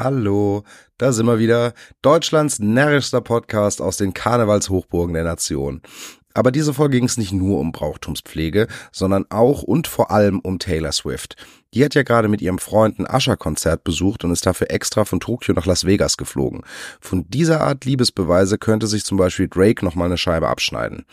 Hallo, da sind wir wieder. Deutschlands närrischster Podcast aus den Karnevalshochburgen der Nation. Aber diese Folge ging es nicht nur um Brauchtumspflege, sondern auch und vor allem um Taylor Swift. Die hat ja gerade mit ihrem Freund ein Ascher-Konzert besucht und ist dafür extra von Tokio nach Las Vegas geflogen. Von dieser Art Liebesbeweise könnte sich zum Beispiel Drake nochmal eine Scheibe abschneiden.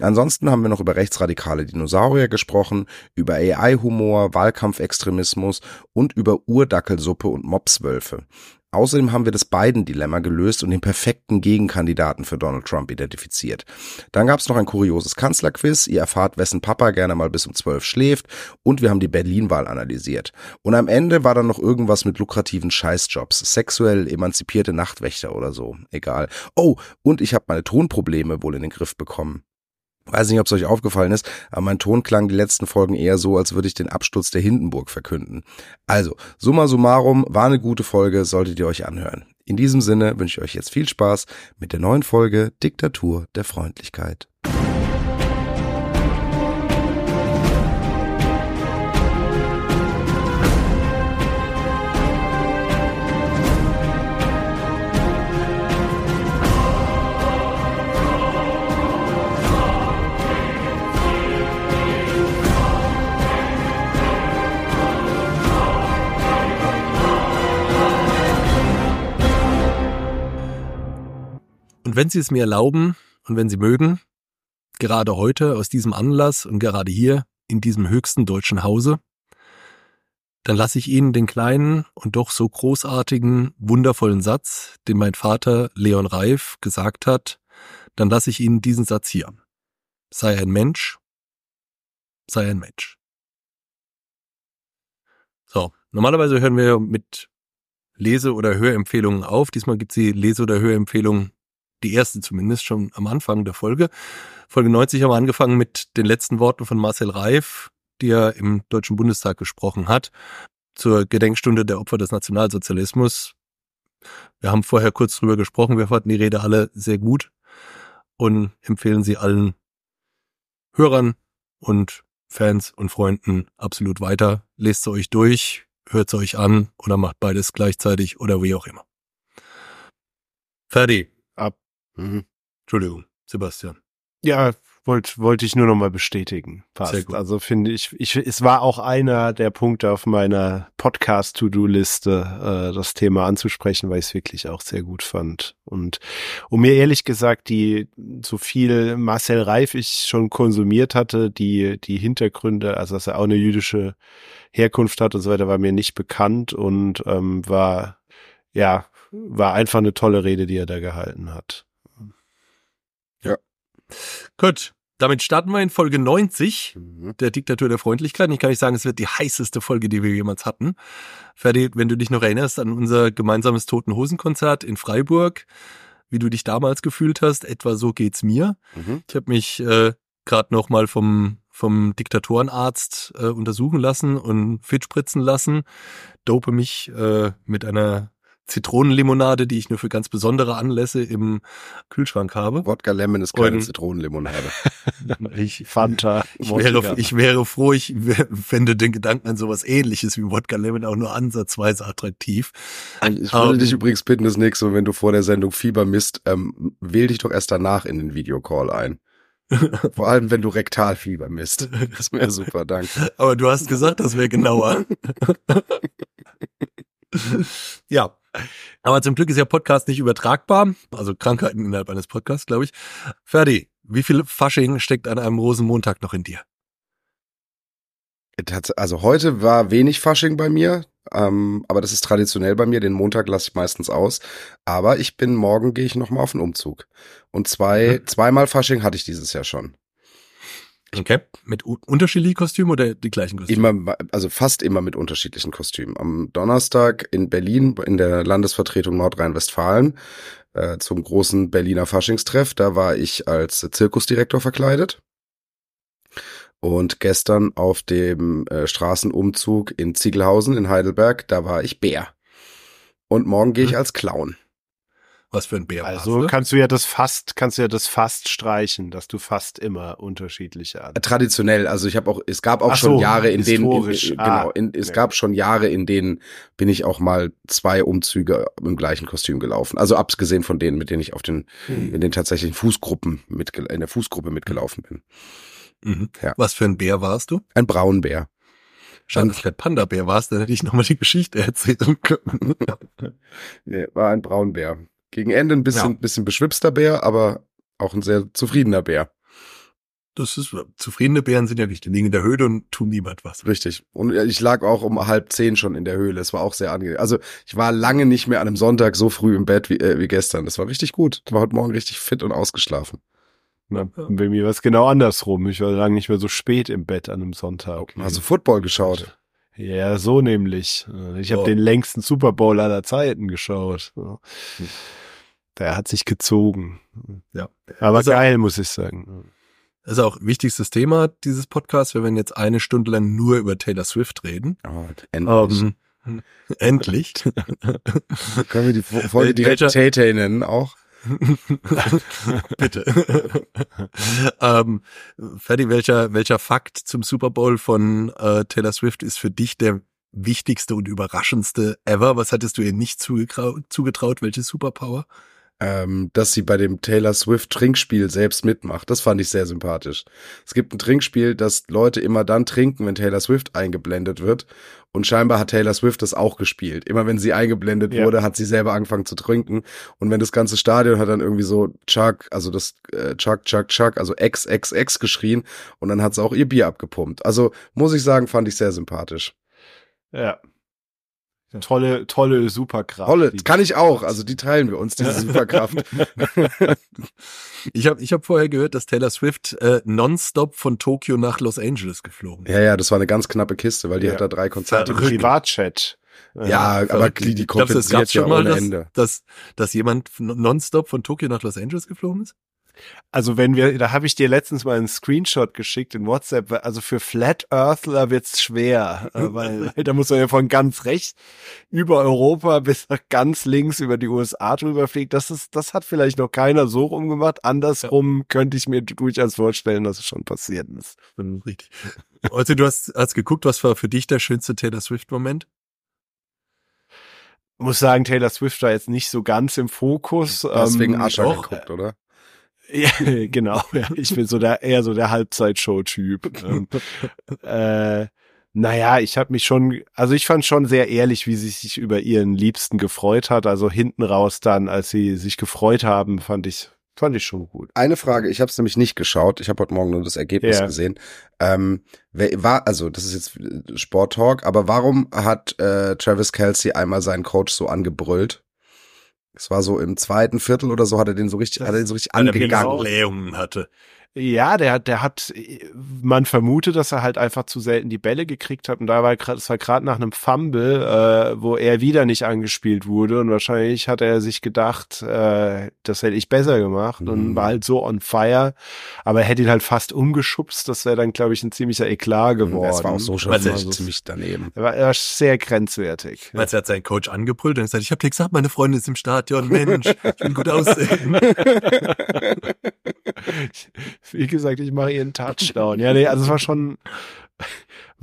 Ansonsten haben wir noch über rechtsradikale Dinosaurier gesprochen, über AI-Humor, Wahlkampfextremismus und über Urdackelsuppe und Mopswölfe. Außerdem haben wir das Biden-Dilemma gelöst und den perfekten Gegenkandidaten für Donald Trump identifiziert. Dann gab es noch ein kurioses Kanzlerquiz. Ihr erfahrt, wessen Papa gerne mal bis um zwölf schläft. Und wir haben die Berlin-Wahl analysiert. Und am Ende war dann noch irgendwas mit lukrativen Scheißjobs. Sexuell emanzipierte Nachtwächter oder so. Egal. Oh, und ich habe meine Tonprobleme wohl in den Griff bekommen. Weiß nicht, ob es euch aufgefallen ist, aber mein Ton klang die letzten Folgen eher so, als würde ich den Absturz der Hindenburg verkünden. Also, summa summarum, war eine gute Folge, solltet ihr euch anhören. In diesem Sinne wünsche ich euch jetzt viel Spaß mit der neuen Folge Diktatur der Freundlichkeit. Und wenn Sie es mir erlauben und wenn Sie mögen, gerade heute aus diesem Anlass und gerade hier in diesem höchsten deutschen Hause, dann lasse ich Ihnen den kleinen und doch so großartigen, wundervollen Satz, den mein Vater Leon Reif gesagt hat, dann lasse ich Ihnen diesen Satz hier. Sei ein Mensch, sei ein Mensch. So, normalerweise hören wir mit Lese- oder Hörempfehlungen auf. Diesmal gibt es die Lese- oder Hörempfehlung die erste zumindest schon am Anfang der Folge. Folge 90 haben wir angefangen mit den letzten Worten von Marcel Reif, die er im Deutschen Bundestag gesprochen hat, zur Gedenkstunde der Opfer des Nationalsozialismus. Wir haben vorher kurz drüber gesprochen, wir fanden die Rede alle sehr gut und empfehlen sie allen Hörern und Fans und Freunden absolut weiter. Lest sie euch durch, hört sie euch an oder macht beides gleichzeitig oder wie auch immer. Fertig. Mhm. Entschuldigung, Sebastian. Ja, wollte wollte ich nur noch mal bestätigen. Sehr Passt. gut. Also finde ich, ich, es war auch einer der Punkte auf meiner Podcast-To-Do-Liste, äh, das Thema anzusprechen, weil ich es wirklich auch sehr gut fand. Und um mir ehrlich gesagt, die so viel Marcel Reif ich schon konsumiert hatte, die die Hintergründe, also dass er auch eine jüdische Herkunft hat und so weiter, war mir nicht bekannt und ähm, war ja war einfach eine tolle Rede, die er da gehalten hat. Gut, damit starten wir in Folge 90 Mhm. der Diktatur der Freundlichkeit. Und Ich kann nicht sagen, es wird die heißeste Folge, die wir jemals hatten. Ferdi, wenn du dich noch erinnerst an unser gemeinsames Toten Hosen Konzert in Freiburg, wie du dich damals gefühlt hast, etwa so geht's mir. Mhm. Ich habe mich äh, gerade noch mal vom vom Diktatorenarzt äh, untersuchen lassen und fit spritzen lassen, dope mich äh, mit einer Zitronenlimonade, die ich nur für ganz besondere Anlässe im Kühlschrank habe. Wodka Lemon ist keine Und- Zitronenlimonade. Ich, Fanta. ich, wäre, ich wäre froh, ich fände den Gedanken an sowas ähnliches wie Wodka Lemon auch nur ansatzweise attraktiv. Ich Aber- würde dich übrigens bitten, das nächste Mal, wenn du vor der Sendung Fieber misst, ähm, wähl dich doch erst danach in den Videocall ein. Vor allem, wenn du Rektalfieber misst. Das wäre super, danke. Aber du hast gesagt, das wäre genauer. ja. Aber zum Glück ist ja Podcast nicht übertragbar. Also Krankheiten innerhalb eines Podcasts, glaube ich. Ferdi, wie viel Fasching steckt an einem Rosenmontag noch in dir? Tats- Also heute war wenig Fasching bei mir, ähm, aber das ist traditionell bei mir. Den Montag lasse ich meistens aus. Aber ich bin morgen gehe ich noch mal auf den Umzug. Und zwei Mhm. zweimal Fasching hatte ich dieses Jahr schon. Okay. Mit unterschiedlichen Kostümen oder die gleichen Kostüme? Immer, also fast immer mit unterschiedlichen Kostümen. Am Donnerstag in Berlin in der Landesvertretung Nordrhein-Westfalen äh, zum großen Berliner Faschingstreff. Da war ich als Zirkusdirektor verkleidet. Und gestern auf dem äh, Straßenumzug in Ziegelhausen in Heidelberg, da war ich Bär. Und morgen gehe ich Mhm. als Clown. Was für ein Bär Also warst du? kannst du ja das fast, kannst du ja das fast streichen, dass du fast immer unterschiedliche an. Traditionell, also ich habe auch, es gab auch Ach schon so, Jahre, in denen, in, historisch. in, Ah, genau, in, es ja. gab schon Jahre, in denen bin ich auch mal zwei Umzüge im gleichen Kostüm gelaufen. Also abgesehen von denen, mit denen ich auf den, Hm. in den tatsächlichen Fußgruppen mitge in der Fußgruppe mitgelaufen bin. Mhm. Ja. Was für ein Bär warst du? Ein Braunbär. Schade, dass du kein Panda-Bär warst, dann hätte ich nochmal die Geschichte erzählen können. Nee, war ein Braunbär. Gegen Ende ein bisschen, Ja. bisschen beschwipster Bär, aber auch ein sehr zufriedener Bär. Das ist, zufriedene Bären sind ja nicht, die liegen in der Höhle und tun niemand was. Richtig. Und ich lag auch um halb zehn schon in der Höhle. Es war auch sehr angenehm. Also ich war lange nicht mehr an einem Sonntag so früh im Bett wie, äh, wie gestern. Das war richtig gut. Ich war heute Morgen richtig fit und ausgeschlafen. Na, bei mir war es genau andersrum. Ich war lange nicht mehr so spät im Bett an einem Sonntag. Also Football geschaut. Ja, so nämlich. Ich habe Oh. den längsten Super Bowl aller Zeiten geschaut. Ja. Der hat sich gezogen. Ja. Aber Also- geil, muss ich sagen. Das ist auch wichtigstes Thema dieses Podcasts. Wir werden jetzt eine Stunde lang nur über Taylor Swift reden. Oh, endlich. Ähm, endlich. Können wir die Fo- Folge direkt Tay-Tay nennen auch? Bitte. ähm, Ferdi, welcher, welcher Fakt zum Super Bowl von äh, Taylor Swift ist für dich der wichtigste und überraschendste ever? Was hattest du ihr nicht zugetraut? zugetraut? Welche Superpower? Ähm, dass sie bei dem Taylor Swift Trinkspiel selbst mitmacht. Das fand ich sehr sympathisch. Es gibt ein Trinkspiel, das Leute immer dann trinken, wenn Taylor Swift eingeblendet wird. Und scheinbar hat Taylor Swift das auch gespielt. Immer wenn sie eingeblendet Ja. wurde, hat sie selber angefangen zu trinken. Und wenn das ganze Stadion hat dann irgendwie so Chuck, also das äh, Chuck, Chuck, Chuck, also XXX geschrien. Und dann hat sie auch ihr Bier abgepumpt. Also muss ich sagen, fand ich sehr sympathisch. Ja. Tolle, tolle Superkraft. Holle, Die- kann ich auch. Also die teilen wir uns, diese Superkraft. Ich habe ich hab vorher gehört, dass Taylor Swift äh, nonstop von Tokio nach Los Angeles geflogen ist. Ja, ja, das war eine ganz knappe Kiste, weil die Ja. hat da drei Konzerte. Privatchat. Ja, aber Verrückt. die, die Glaubst es kompensiert gab ja schon mal, ohne dass, Ende. dass, dass jemand nonstop von Tokio nach Los Angeles geflogen ist? Also wenn wir, da habe ich dir letztens mal einen Screenshot geschickt in WhatsApp. Also für Flat Earthler wird's schwer, äh, weil, weil da muss man ja von ganz rechts über Europa bis nach ganz links über die USA drüber fliegen. Das ist, das hat vielleicht noch keiner so rumgemacht. Andersrum könnte ich mir durchaus vorstellen, dass es schon passiert ist. Richtig. Also du hast, hast geguckt, was war für dich der schönste Taylor Swift-Moment? Muss sagen, Taylor Swift war jetzt nicht so ganz im Fokus. Hast ähm, wegen Ascher geguckt, oder? Ja, genau. Ja, ich bin so der eher so der Halbzeitshow-Typ. ähm, äh, naja, ich habe mich schon, also ich fand schon sehr ehrlich, wie sie sich über ihren Liebsten gefreut hat. Also hinten raus dann, als sie sich gefreut haben, fand ich, fand ich schon gut. Eine Frage, ich habe es nämlich nicht geschaut. Ich habe heute Morgen nur das Ergebnis Ja. gesehen. Ähm, wer war, also das ist jetzt äh, Sport-Talk, aber warum hat äh, Travis Kelsey einmal seinen Coach so angebrüllt? Es war so im zweiten Viertel oder so, hat er den so richtig, Das- hat er den so richtig Weil er angegangen. Hatte. Ja, der hat, der hat, man vermutet, dass er halt einfach zu selten die Bälle gekriegt hat und da war gerade, es war gerade nach einem Fumble, äh, wo er wieder nicht angespielt wurde und wahrscheinlich hat er sich gedacht, äh, das hätte ich besser gemacht und Mhm. war halt so on fire, aber er hätte ihn halt fast umgeschubst, das wäre dann, glaube ich, ein ziemlicher Eklat geworden. Das war auch so schon Weil er- also ziemlich daneben. Er war, er war sehr grenzwertig. Als er hat seinen Coach angebrüllt und gesagt, ich habe dir gesagt, meine Freundin ist im Stadion, Mensch, ich will gut aussehen. Wie gesagt, ich mache ihren Touchdown. Ja, nee, also es war schon,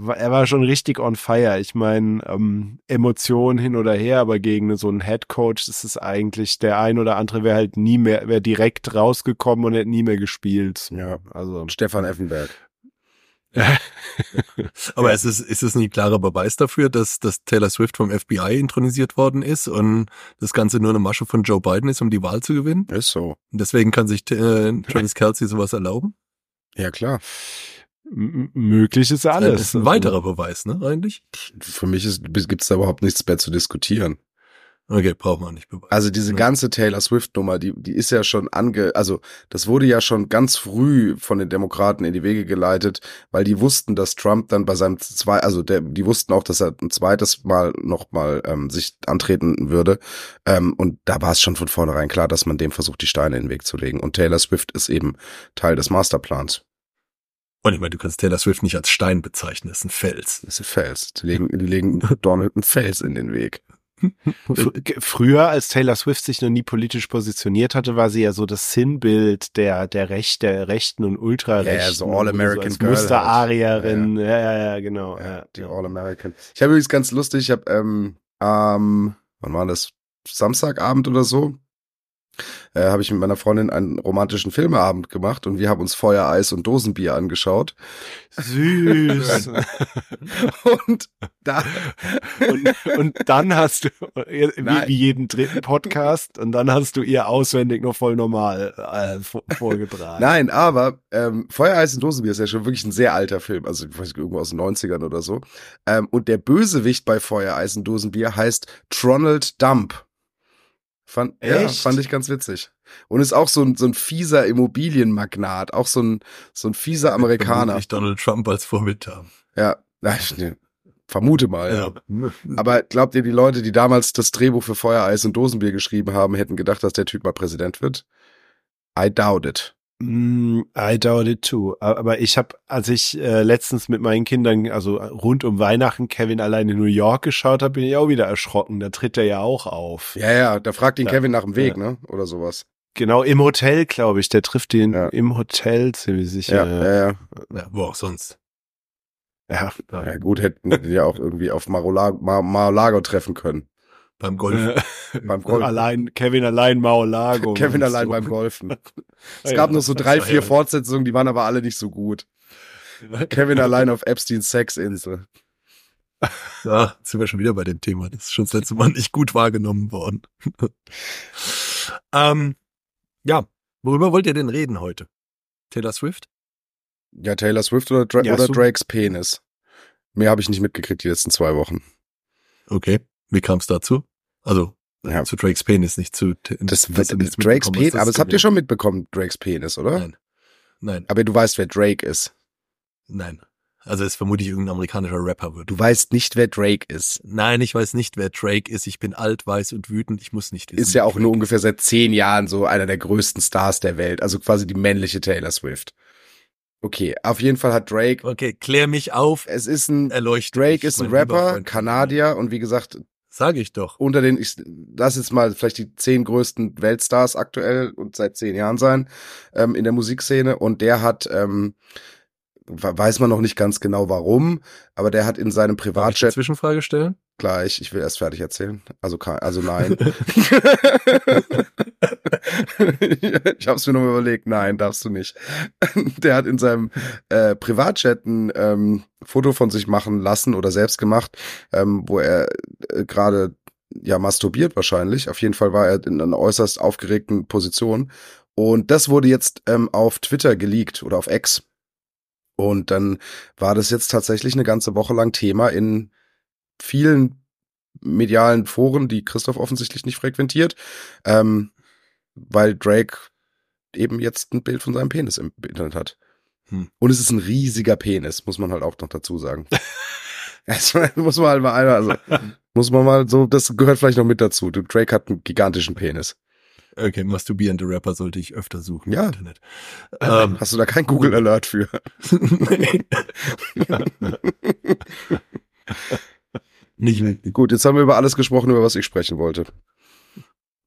er war schon richtig on fire. Ich meine, ähm, Emotionen hin oder her, aber gegen so einen Head Coach ist es eigentlich, der ein oder andere wäre halt nie mehr, wäre direkt rausgekommen und hätte nie mehr gespielt. Ja. Also, Stefan Effenberg. Aber es ist, ist es nicht klarer Beweis dafür, dass, dass Taylor Swift vom FBI intronisiert worden ist und das Ganze nur eine Masche von Joe Biden ist, um die Wahl zu gewinnen? Ist so. Und deswegen kann sich äh, Travis Kelsey sowas erlauben? Ja, klar. m- möglich ist Das alles. ist ein weiterer Beweis, ne, eigentlich? Für mich gibt es da überhaupt nichts mehr zu diskutieren. Okay, braucht man nicht beweisen. Also diese ganze Taylor Swift Nummer, die die ist ja schon ange also das wurde ja schon ganz früh von den Demokraten in die Wege geleitet, weil die wussten, dass Trump dann bei seinem zwei also der die wussten auch, dass er ein zweites Mal noch mal ähm, sich antreten würde ähm, und da war es schon von vornherein klar, dass man dem versucht die Steine in den Weg zu legen und Taylor Swift ist eben Teil des Masterplans. Und ich meine, du kannst Taylor Swift nicht als Stein bezeichnen, das ist ein Fels. Das ist ein Fels. Die legen, die legen Donald einen Fels in den Weg. Früher, als Taylor Swift sich noch nie politisch positioniert hatte, war sie ja so das Sinnbild der, der Recht, der Rechten und Ultrarechten. Ja, yeah, so All-American so Musterarierin. Ja, ja, ja, genau. Ja, die All-American. Ich habe übrigens ganz lustig, ich habe, ähm, ähm, wann war das? Samstagabend oder so, äh, habe ich mit meiner Freundin einen romantischen Filmeabend gemacht und wir haben uns Feuer, Eis und Dosenbier angeschaut. Süß. und da und, und dann hast du wie, wie, jeden dritten Podcast und dann hast du ihr auswendig noch voll normal äh, vorgetragen. Nein, aber ähm, Feuer, Eis und Dosenbier ist ja schon wirklich ein sehr alter Film, also ich weiß nicht, irgendwo aus den 90ern oder so. Ähm, und der Bösewicht bei Feuer, Eis und Dosenbier heißt Tronald Dump. Fand, ja, fand ich ganz witzig. Und ist auch so ein, so ein fieser Immobilienmagnat, auch so ein, so ein fieser Amerikaner. Ich Donald Trump als Vorbild haben. Ja, ich, vermute mal. Ja. Aber glaubt ihr, die Leute, die damals das Drehbuch für Feuereis und Dosenbier geschrieben haben, hätten gedacht, dass der Typ mal Präsident wird? I doubt it. Mm, I doubt it too. Aber ich habe, als ich äh, letztens mit meinen Kindern, also rund um Weihnachten, Kevin allein in New York geschaut habe, bin ich auch wieder erschrocken. Da tritt er ja auch auf. Ja, ja, da fragt ihn ja. Kevin nach dem Weg, ja. ne? Oder sowas. Genau, im Hotel, glaube ich. Der trifft ihn ja. im Hotel ziemlich sicher. Ja, ja, ja. ja wo auch sonst. Ja, ja gut, hätten die ja auch irgendwie auf Mar-a-Lago treffen können. Beim Golfen. beim Golfen. Allein, Kevin allein Maulago. Kevin allein so. beim Golfen. Es gab ja, noch so drei, vier Fortsetzungen, die waren aber alle nicht so gut. Kevin allein auf Epsteins Sexinsel. Ja, jetzt sind wir schon wieder bei dem Thema. Das ist schon das letzte Mal nicht gut wahrgenommen worden. ähm, ja, worüber wollt ihr denn reden heute? Taylor Swift? Ja, Taylor Swift oder, Dra ja, oder Drakes Penis. Mehr habe ich nicht mitgekriegt die letzten zwei Wochen. Okay. Wie kam es dazu? Also ja. zu Drakes Penis, nicht zu das, das Drakes Penis, aber das habt ihr schon mitbekommen, Drakes Penis, oder? Nein. Nein. Aber du weißt, wer Drake ist. Nein. Also es vermutlich irgendein amerikanischer Rapper wird. Du weißt nicht, wer Drake ist. Nein, ich weiß nicht, wer Drake ist. Ich bin alt, weiß und wütend. Ich muss nicht wissen. Ist ja auch nur ungefähr seit zehn Jahren so einer der größten Stars der Welt. Also quasi die männliche Taylor Swift. Okay, auf jeden Fall hat Drake. Okay, klär mich auf. Es ist ein Erleuchtet Drake ist ein Rapper, Kanadier und wie gesagt, Sage ich doch. Unter den, ich lass jetzt mal vielleicht die zehn größten Weltstars aktuell und seit zehn Jahren sein ähm, in der Musikszene. Und der hat, ähm, weiß man noch nicht ganz genau warum, aber der hat in seinem Privatjet. Darf ich Zwischenfrage stellen? Gleich, ich will erst fertig erzählen. Also, also nein. ich habe es mir noch überlegt. Nein, darfst du nicht. Der hat in seinem äh, Privatjet ein ähm, Foto von sich machen lassen oder selbst gemacht, ähm, wo er äh, gerade ja masturbiert wahrscheinlich. Auf jeden Fall war er in einer äußerst aufgeregten Position. Und das wurde jetzt ähm, auf Twitter geleakt oder auf X. Und dann war das jetzt tatsächlich eine ganze Woche lang Thema in vielen medialen Foren, die Christoph offensichtlich nicht frequentiert, ähm, weil Drake eben jetzt ein Bild von seinem Penis im Internet hat. Hm. Und es ist ein riesiger Penis, muss man halt auch noch dazu sagen. das muss man halt mal einmal, also, muss man mal so, das gehört vielleicht noch mit dazu. Drake hat einen gigantischen Penis. Okay, masturbierende Rapper sollte ich öfter suchen ja. im Internet. Ähm, Hast du da kein Google Alert für? nee. Nicht wirklich. Gut, jetzt haben wir über alles gesprochen, über was ich sprechen wollte.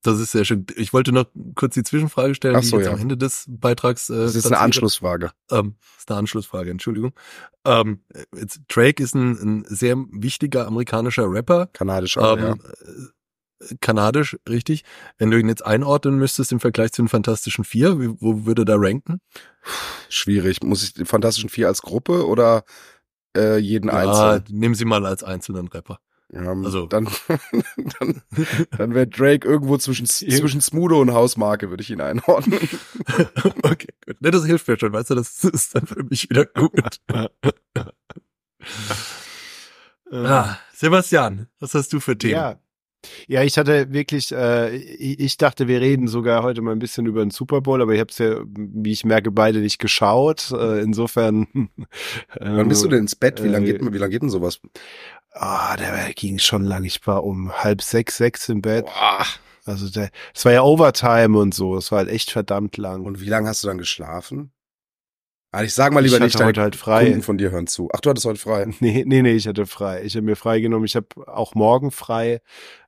Das ist sehr schön. Ich wollte noch kurz die Zwischenfrage stellen, Ach so, die jetzt ja. am Ende des Beitrags. Äh, das ist eine Anschlussfrage. Ähm, das ist eine Anschlussfrage, Entschuldigung. Ähm, jetzt, Drake ist ein, ein sehr wichtiger amerikanischer Rapper. Kanadisch auch, ähm, ja. Äh, kanadisch, richtig. Wenn du ihn jetzt einordnen müsstest im Vergleich zu den Fantastischen Vier, wo würde da ranken? Schwierig. Muss ich den Fantastischen Vier als Gruppe oder äh, jeden ja, einzelnen. Nehmen Sie mal als einzelnen Rapper. Ja, also dann, dann, dann wäre Drake irgendwo zwischen, zwischen Smudo und Hausmarke, würde ich ihn einordnen. okay, gut. Ne, das hilft mir schon, weißt du, das ist dann für mich wieder gut. ah, Sebastian, was hast du für Themen? Ja, ja, ich hatte wirklich, äh, ich dachte, wir reden sogar heute mal ein bisschen über den Super Bowl, aber ich habe es ja, wie ich merke, beide nicht geschaut. Äh, insofern. Äh, Wann bist du denn ins Bett? Wie lange geht, wie lang geht denn sowas? Ah, der ging schon lang. Ich war um halb sechs, sechs im Bett. Boah. Also der, es war ja Overtime und so. Es war halt echt verdammt lang. Und wie lange hast du dann geschlafen? Also ich sag mal lieber ich nicht, heute halt frei. Kunden von dir hören zu. Ach, du hattest heute frei. Nee, nee, nee, ich hatte frei. Ich habe mir frei genommen. Ich habe auch morgen frei.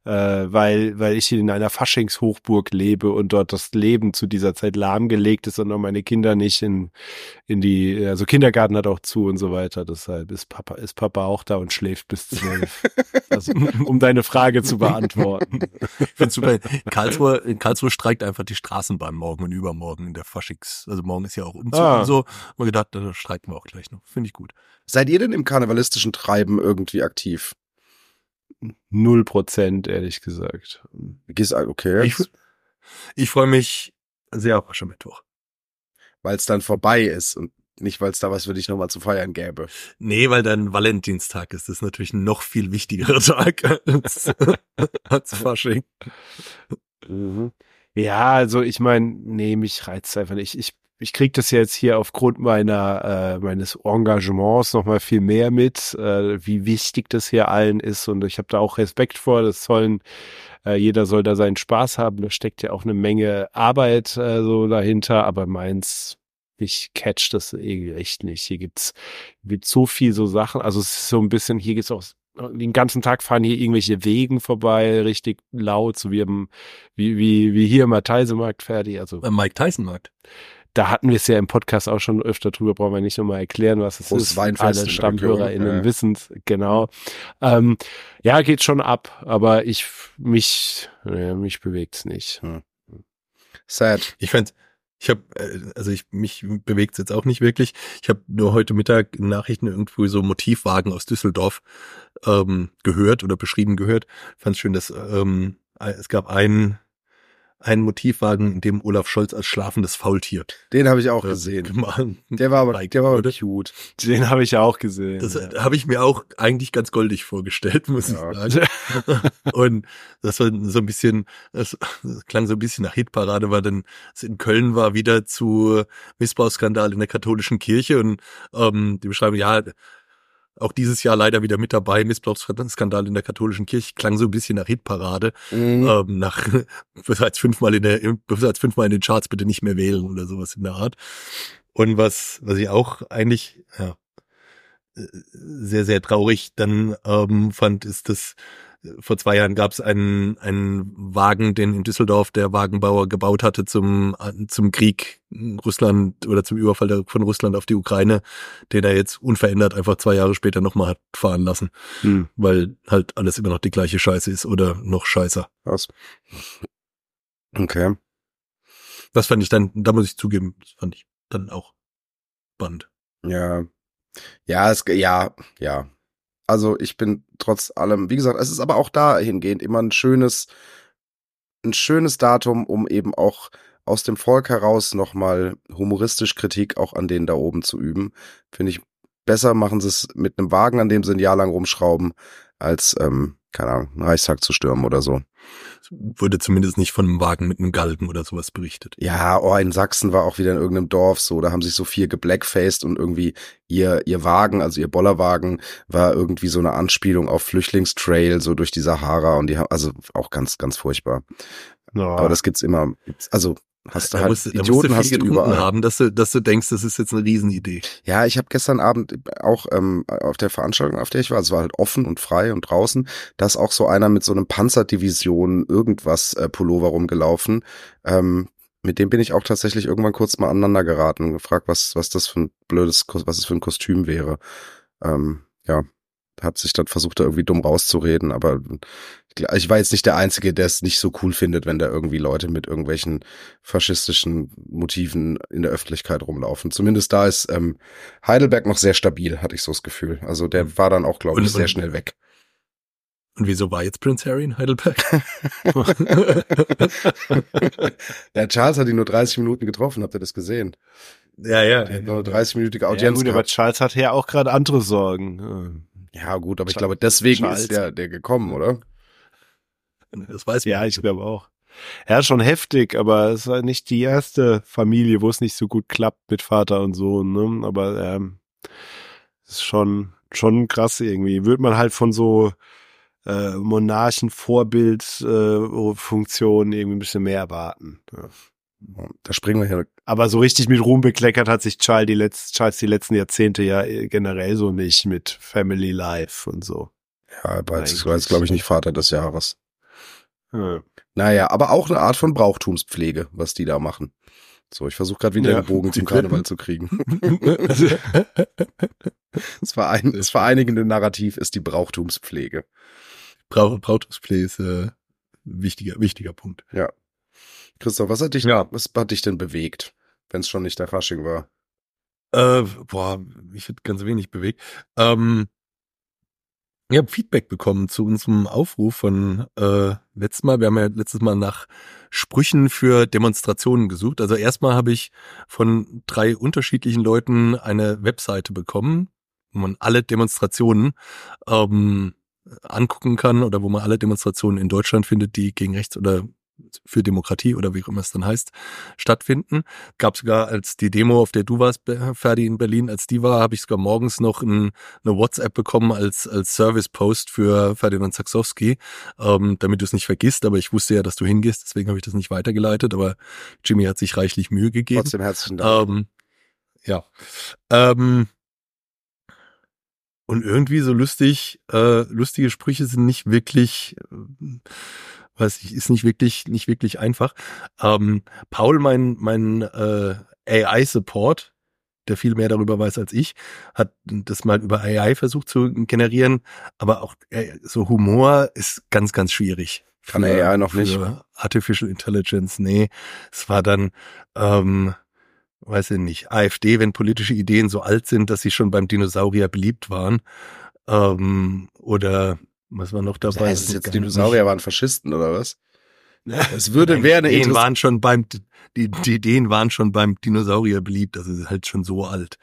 Äh, weil, weil ich in einer Faschingshochburg lebe und dort das Leben zu dieser Zeit lahmgelegt ist und auch meine Kinder nicht in, in die, also Kindergarten hat auch zu und so weiter. Deshalb ist Papa, ist Papa auch da und schläft bis zwölf. also, um deine Frage zu beantworten. Ich finde super. In Karlsruhe, in Karlsruhe streikt einfach die Straßenbahn morgen und übermorgen in der Faschings. Also morgen ist ja auch Umzug ah. und so. Haben wir gedacht, da streiken wir auch gleich noch. Finde ich gut. Seid ihr denn im karnevalistischen Treiben irgendwie aktiv? Null Prozent, ehrlich gesagt. Okay. Ich, ich freue mich sehr auf Aschermittwoch. Weil es dann vorbei ist und nicht, weil es da was für dich nochmal zu feiern gäbe. Nee, weil dann Valentinstag ist. Das ist natürlich ein noch viel wichtigerer Tag als, als Fasching. Mhm. Ja, also ich meine, nee, mich reizt einfach nicht. Ich ich kriege das jetzt hier aufgrund meiner äh, meines Engagements noch mal viel mehr mit, äh, wie wichtig das hier allen ist und ich habe da auch Respekt vor. Das sollen äh, jeder soll da seinen Spaß haben. Da steckt ja auch eine Menge Arbeit äh, so dahinter, aber meins ich catch das irgendwie echt nicht. Hier gibt's wird so viel so Sachen. Also es ist so ein bisschen hier geht's auch den ganzen Tag fahren hier irgendwelche Wegen vorbei, richtig laut, so wie, im, wie, wie, wie hier im Matheisemarkt fertig. Also Mike Tyson Markt da hatten wir es ja im Podcast auch schon öfter drüber, brauchen wir nicht nochmal erklären, was es Großes ist. Weinfest Alle StammhörerInnen ja. wissen genau. Ähm, ja, geht schon ab, aber ich, mich, ja, mich bewegt's nicht. Hm. Sad. Ich fand, ich habe, äh, also ich mich bewegt's jetzt auch nicht wirklich. Ich habe nur heute Mittag in Nachrichten irgendwo so Motivwagen aus Düsseldorf ähm, gehört oder beschrieben gehört. Fand schön, dass ähm, es gab einen einen Motivwagen, in dem Olaf Scholz als schlafendes Faultier. Den habe ich auch äh, gesehen. Gemacht. Der war aber, der war aber cute. Den habe ich auch gesehen. Das ja. habe ich mir auch eigentlich ganz goldig vorgestellt, muss ja. ich sagen. Und das war so ein bisschen, das, das klang so ein bisschen nach Hitparade, weil dann es in Köln war wieder zu Missbrauchsskandal in der katholischen Kirche und ähm, die beschreiben, ja, auch dieses Jahr leider wieder mit dabei. Missbrauchsskandal in der katholischen Kirche klang so ein bisschen nach Hitparade. Mhm. Ähm, nach besser als fünfmal in der, besser als fünfmal in den Charts bitte nicht mehr wählen oder sowas in der Art. Und was, was ich auch eigentlich, ja, äh, sehr, sehr traurig dann ähm, fand, ist, dass vor zwei Jahren gab es einen, einen Wagen, den in Düsseldorf der Wagenbauer gebaut hatte zum, zum Krieg Russland oder zum Überfall von Russland auf die Ukraine, den er jetzt unverändert einfach zwei Jahre später nochmal hat fahren lassen. Hm. Weil halt alles immer noch die gleiche Scheiße ist oder noch scheißer. Was? Okay. Das fand ich dann, da muss ich zugeben, das fand ich dann auch spannend. Ja. Ja, es, ja, ja, also ich bin trotz allem, wie gesagt, es ist aber auch dahingehend immer ein schönes, ein schönes Datum, um eben auch aus dem Volk heraus nochmal humoristisch Kritik auch an denen da oben zu üben. Finde ich besser machen sie es mit einem Wagen, an dem sie ein Jahr lang rumschrauben, als, ähm, keine Ahnung, einen Reichstag zu stürmen oder so wurde zumindest nicht von einem Wagen mit einem Galgen oder sowas berichtet. Ja, oh, in Sachsen war auch wieder in irgendeinem Dorf so, da haben sich so viel geblackfaced und irgendwie ihr, ihr Wagen, also ihr Bollerwagen, war irgendwie so eine Anspielung auf Flüchtlingstrail, so durch die Sahara und die haben, also auch ganz, ganz furchtbar. Ja. Aber das gibt's immer, also Hast du halt musst, Idioten hast du überall. haben, dass du, dass du denkst, das ist jetzt eine Riesenidee. Ja, ich habe gestern Abend auch ähm, auf der Veranstaltung, auf der ich war, es war halt offen und frei und draußen, da ist auch so einer mit so einem Panzerdivision irgendwas äh, Pullover rumgelaufen. Ähm, mit dem bin ich auch tatsächlich irgendwann kurz mal aneinander geraten und gefragt, was, was das für ein blödes, was es für ein Kostüm wäre. Ähm, ja, hat sich dann versucht, da irgendwie dumm rauszureden, aber ich war jetzt nicht der Einzige, der es nicht so cool findet, wenn da irgendwie Leute mit irgendwelchen faschistischen Motiven in der Öffentlichkeit rumlaufen. Zumindest da ist ähm, Heidelberg noch sehr stabil, hatte ich so das Gefühl. Also der mhm. war dann auch, glaube ich, sehr schnell weg. Und wieso war jetzt Prince Harry in Heidelberg? der Charles hat ihn nur 30 Minuten getroffen, habt ihr das gesehen? Ja, ja. Der hat nur 30-minütige Audienz. Ja, gut, aber Charles hat ja auch gerade andere Sorgen. Ja, gut, aber ich glaube, deswegen Charles. ist der, der gekommen, oder? Das weiß man. Ja, ich glaube auch. Ja, schon heftig, aber es war nicht die erste Familie, wo es nicht so gut klappt mit Vater und Sohn, ne? Aber ähm, ist schon, schon krass irgendwie. Würde man halt von so äh, Monarchen-Vorbild-Funktionen äh, irgendwie ein bisschen mehr erwarten. Ja. Da springen wir hier. Aber so richtig mit Ruhm bekleckert hat sich Charles die, Letz Charles die letzten Jahrzehnte ja äh, generell so nicht mit Family Life und so. Ja, aber jetzt war jetzt, glaube ich, nicht Vater des Jahres. Ja. Naja, aber auch eine Art von Brauchtumspflege, was die da machen. So, ich versuche gerade wieder ja, den Bogen zum Karneval zu kriegen. das, Verein, das vereinigende Narrativ ist die Brauchtumspflege. Brauch, Brauchtumspflege ist äh, wichtiger, wichtiger Punkt. Ja. Christoph, was hat dich, ja. was hat dich denn bewegt, wenn es schon nicht der Fasching war? Äh, boah, ich hätte ganz wenig bewegt. Ähm, ich habe Feedback bekommen zu unserem Aufruf von äh, letztes Mal. Wir haben ja letztes Mal nach Sprüchen für Demonstrationen gesucht. Also erstmal habe ich von drei unterschiedlichen Leuten eine Webseite bekommen, wo man alle Demonstrationen ähm, angucken kann oder wo man alle Demonstrationen in Deutschland findet, die gegen rechts oder für Demokratie oder wie auch immer es dann heißt, stattfinden. Gab sogar als die Demo, auf der du warst, Ferdi in Berlin, als die war, habe ich sogar morgens noch ein, eine WhatsApp bekommen als, als Service-Post für Ferdinand Saxowski, ähm, damit du es nicht vergisst. Aber ich wusste ja, dass du hingehst, deswegen habe ich das nicht weitergeleitet. Aber Jimmy hat sich reichlich Mühe gegeben. Trotzdem herzlichen Dank. Ähm, ja. Ähm, und irgendwie so lustig, äh, lustige Sprüche sind nicht wirklich, äh, weiß ich, ist nicht wirklich, nicht wirklich einfach. Ähm, Paul, mein, mein äh, AI-Support, der viel mehr darüber weiß als ich, hat das mal über AI versucht zu generieren, aber auch äh, so Humor ist ganz, ganz schwierig. Kann für, AI noch nicht. Artificial Intelligence, nee. Es war dann, ähm, weiß ich nicht, AfD, wenn politische Ideen so alt sind, dass sie schon beim Dinosaurier beliebt waren. Ähm, oder was war noch dabei? Das heißt jetzt Dinosaurier nicht. waren Faschisten oder was? Es würde, wäre eine Ideen waren schon beim, die, die Ideen waren schon beim Dinosaurier beliebt, das ist halt schon so alt.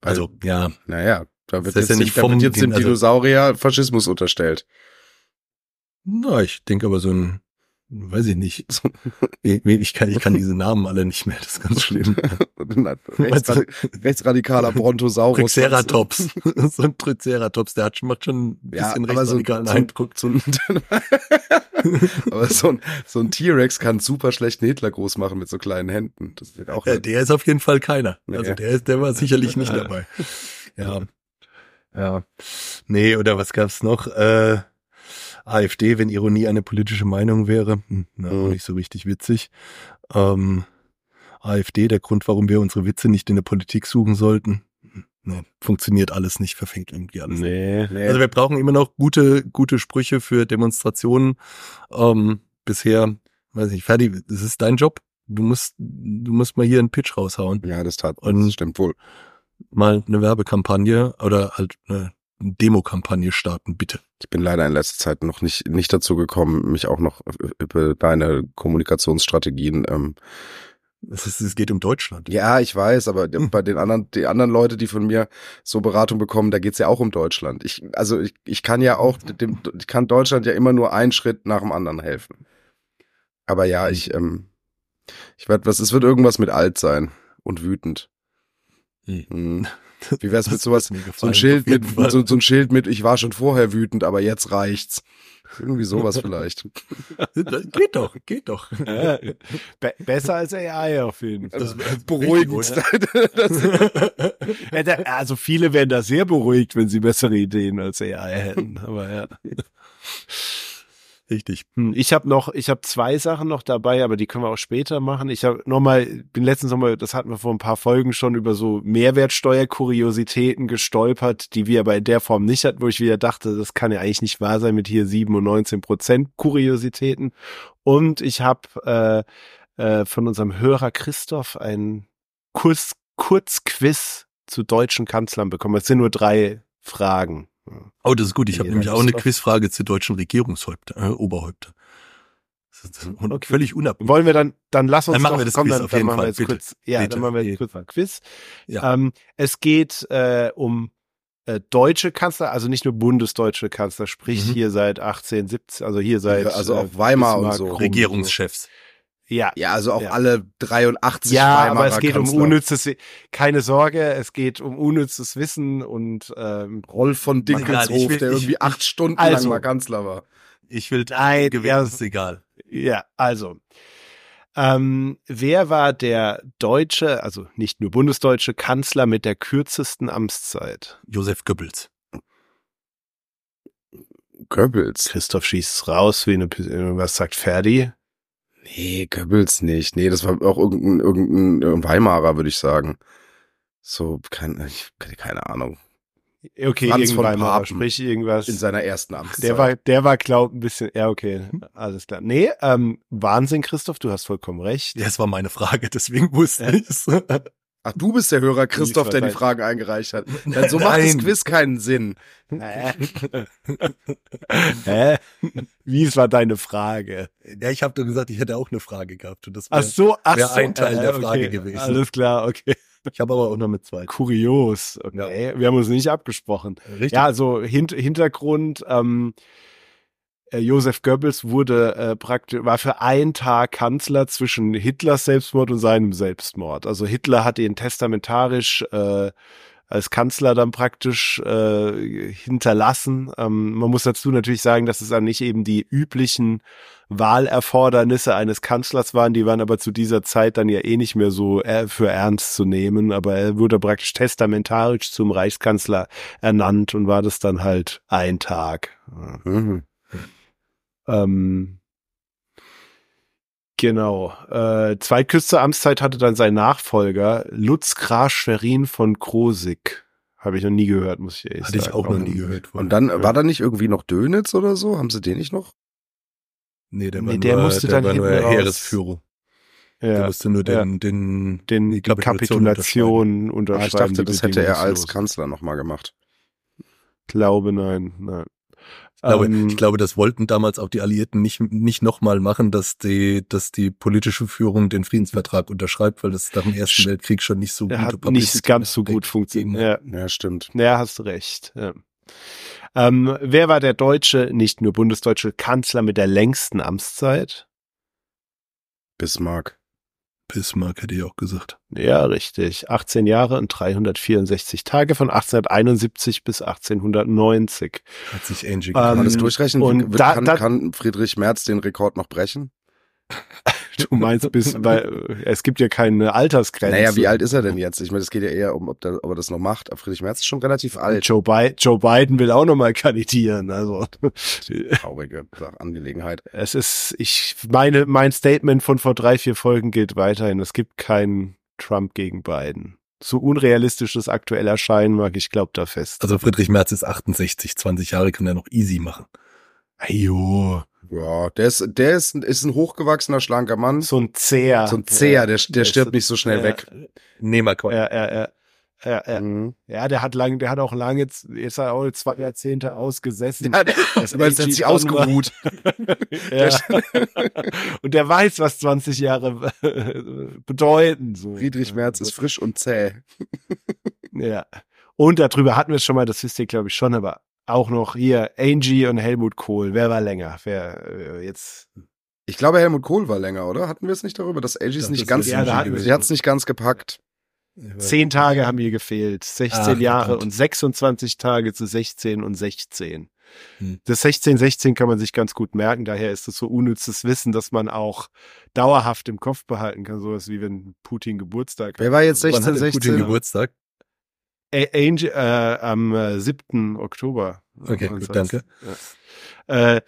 Also, ja. Naja, da wird das jetzt, ja nicht vom, jetzt dem also Dinosaurier Faschismus unterstellt. Na, ich denke aber so ein weiß ich nicht. Ich kann, ich kann diese Namen alle nicht mehr, das ist ganz schlimm. Rechtsrad rechtsradikaler Brontosaurus. Triceratops. so ein Triceratops, der hat schon, macht schon ein bisschen ja, rechtsradikalen so, Eindruck. So ein, aber so ein, so ein T-Rex kann super schlecht einen Hitler groß machen mit so kleinen Händen. Das wird auch ja, der ist auf jeden Fall keiner. Also der ist, der war sicherlich nicht dabei. Ja. Ja. Nee, oder was gab's noch? Äh, AfD, wenn Ironie eine politische Meinung wäre, hm, na, mhm. nicht so richtig witzig. Ähm, AfD, der Grund, warum wir unsere Witze nicht in der Politik suchen sollten. Hm, nee, funktioniert alles nicht, verfängt irgendwie alles. Nee, nee. Also wir brauchen immer noch gute, gute Sprüche für Demonstrationen. Ähm, bisher, weiß ich, Ferdi, das ist dein Job. Du musst, du musst mal hier einen Pitch raushauen. Ja, das tat, das stimmt wohl. Mal eine Werbekampagne oder halt eine Demokampagne starten, bitte. Ich bin leider in letzter Zeit noch nicht, nicht dazu gekommen, mich auch noch über deine Kommunikationsstrategien ähm, es, ist, es geht um Deutschland. Ja, ich weiß, aber hm. bei den anderen, die anderen Leute, die von mir so Beratung bekommen, da geht's ja auch um Deutschland. Ich, also ich, ich kann ja auch dem, ich kann Deutschland ja immer nur einen Schritt nach dem anderen helfen. Aber ja, ich, ähm, ich werde was, es wird irgendwas mit alt sein und wütend. Hm. Hm. Wie wär's mit sowas, so ein Schild mit, so, so, ein Schild mit, ich war schon vorher wütend, aber jetzt reicht's. Irgendwie sowas vielleicht. geht doch, geht doch. Ja, be besser als AI auf jeden Fall. Das beruhigend. also viele wären da sehr beruhigt, wenn sie bessere Ideen als AI hätten. Aber ja. Richtig. Hm, ich habe noch, ich habe zwei Sachen noch dabei, aber die können wir auch später machen. Ich habe nochmal, bin letztens nochmal, das hatten wir vor ein paar Folgen schon über so Mehrwertsteuerkuriositäten gestolpert, die wir aber in der Form nicht hatten, wo ich wieder dachte, das kann ja eigentlich nicht wahr sein mit hier 7 und 19 Prozent Kuriositäten. Und ich habe äh, äh, von unserem Hörer Christoph ein Kurs, Kurzquiz zu deutschen Kanzlern bekommen. Es sind nur drei Fragen. Oh, das ist gut. Ich habe nämlich auch eine Quizfrage zu deutschen Regierungshäupter, äh, Oberhäupter. Das ist, das ist okay. völlig unabhängig. Wollen wir dann, dann lass uns dann machen doch, wir das komm, Quiz dann, auf jeden dann Fall. Bitte, kurz, ja, bitte. dann machen wir jetzt kurz mal ein Quiz. Ja. Ähm, es geht äh, um äh, deutsche Kanzler, also nicht nur bundesdeutsche Kanzler, sprich mhm. hier seit 1870, also hier seit also auch Weimar und so Regierungschefs. Ja. Ja, also auch ja. alle 83 Ja, Weimarer aber es geht Kanzler. um unnützes, keine Sorge, es geht um unnützes Wissen und ähm, Rolf von Dinkelshof, will, der irgendwie acht Stunden also, lang mal Kanzler war. Ich will ein gewinnen, ist egal. Ja, also. Ähm, wer war der deutsche, also nicht nur bundesdeutsche Kanzler mit der kürzesten Amtszeit? Josef Goebbels. Goebbels. Christoph schießt raus, wie eine, was sagt Ferdi? Nee, Goebbels nicht. Nee, das war auch irgendein, irgendein Weimarer, würde ich sagen. So, kein, ich, keine Ahnung. Okay, Franz von irgendwann mal, Papen. sprich irgendwas. In seiner ersten Amtszeit. Der war, der war, glaub, ein bisschen, ja, okay, alles klar. Nee, ähm, Wahnsinn, Christoph, du hast vollkommen recht. Ja, das war meine Frage, deswegen wusste ich's. Ach, du bist der Hörer, Christoph, der die. Fragen eingereicht hat. Dann so macht das Nein. Quiz keinen Sinn. Hä? Hä? Wie es war deine Frage? Ja, ich habe doch gesagt, ich hätte auch eine Frage gehabt. Und das wär, Ach so, ach wär so. ein Teil äh, der Frage okay. gewesen. Alles klar, okay. Ich habe aber auch noch mit zwei. Kurios. Okay. Wir haben uns nicht abgesprochen. Richtig. Ja, also Hint Hintergrund, ähm, äh, Josef Goebbels wurde äh, praktisch, war für einen Tag Kanzler zwischen Hitlers Selbstmord und seinem Selbstmord. Also Hitler hat ihn testamentarisch äh, als Kanzler dann praktisch äh, hinterlassen. Ähm, man muss dazu natürlich sagen, dass es dann nicht eben die üblichen Wahlerfordernisse eines Kanzlers waren, die waren aber zu dieser Zeit dann ja eh nicht mehr so äh, für ernst zu nehmen, aber er wurde praktisch testamentarisch zum Reichskanzler ernannt und war das dann halt ein Tag. Mhm. Ähm, genau. Äh, zweitkürzte Amtszeit hatte dann sein Nachfolger Lutz Graf Schwerin von Krosig. Habe ich noch nie gehört, muss ich ehrlich Hatte ich sagen. auch noch nie gehört. Und dann war da nicht irgendwie noch Dönitz oder so? Haben sie den nicht noch? Nee, der Nee, der nur, musste der dann war nur hinten raus. Heeresführung. Der Ja, musste nur ja. den, den, den die Kapitulation Ah, unterschreiben. ich dachte, das hätte er als. Kanzler nochmal gemacht. Glaube, nein, nein. Ich glaube, Ähm, ich glaube, das wollten damals auch die Alliierten nicht, nicht nochmal machen, dass die, dass die politische Führung den Friedensvertrag unterschreibt, weil das nach dem Ersten Weltkrieg schon nicht so gute hat nicht ganz so gut funktioniert. Ja, Ja, stimmt. ja, hast du recht. Ja. Ähm, wer war der deutsche, nicht nur bundesdeutsche Kanzler mit der längsten Amtszeit? Bismarck. Bismarck hätte ich auch gesagt. Ja, richtig. 18 Jahre und 364 Tage von 1871 bis 1890. Hat sich Angie Ähm, Kann man das durchrechnen? und Wie- da- kann, da- kann Friedrich Merz den Rekord noch brechen? Du meinst bis, weil äh, es gibt ja keine Altersgrenze. Naja, wie alt ist er denn jetzt? Ich meine, es geht ja eher um, ob, der, ob er das noch macht. Aber Friedrich Merz ist schon relativ alt. Joe, Bi Joe Biden will auch nochmal kandidieren. Also Traurige Angelegenheit. es ist, ich meine, mein Statement von vor drei, vier Folgen gilt weiterhin. Es gibt keinen Trump gegen Biden. So unrealistisch das aktuell erscheinen mag, ich glaube da fest. Also Friedrich Merz ist 68, 20 Jahre kann er noch easy machen. Ajo, Ja, der ist, der ist, ist ein hochgewachsener, schlanker Mann. so ein Zäher. So ein Zäher, der, der ist- stirbt nicht so schnell ja, weg. Nehmerqual. Ja, ja, ja. Ja, ja. Mhm. ja, der hat lang, der hat auch lange, jetzt ist er auch zwei Jahrzehnte ausgesessen. Ja, der, Das jetzt hat sich ausgeruht. ja. Und der weiß, was 20 Jahre bedeuten. So. Friedrich Merz ist frisch und zäh. Ja. Und darüber hatten wir es schon mal, das wisst ihr, glaube ich, schon, aber auch noch hier Angie und Helmut Kohl. Wer war länger? Wer äh, jetzt? Ich glaube, Helmut Kohl war länger, oder? Hatten wir es nicht darüber, dass Ich dachte, nicht ganz, Ja, da sie hat es nicht ganz gepackt. Zehn Tage haben hier gefehlt. 16 Ach, Jahre verdammt. und 26 Tage zu 16 und 16. Hm. Das 16, 16 kann man sich ganz gut merken. Daher ist es so unnützes Wissen, dass man auch dauerhaft im Kopf behalten kann. Sowas wie wenn Putin Geburtstag Wer war jetzt Wann 16, hat der Putin 16? Geburtstag? A- Angie, äh, am äh, 7. Oktober. Okay, gut, danke. Ja. Äh,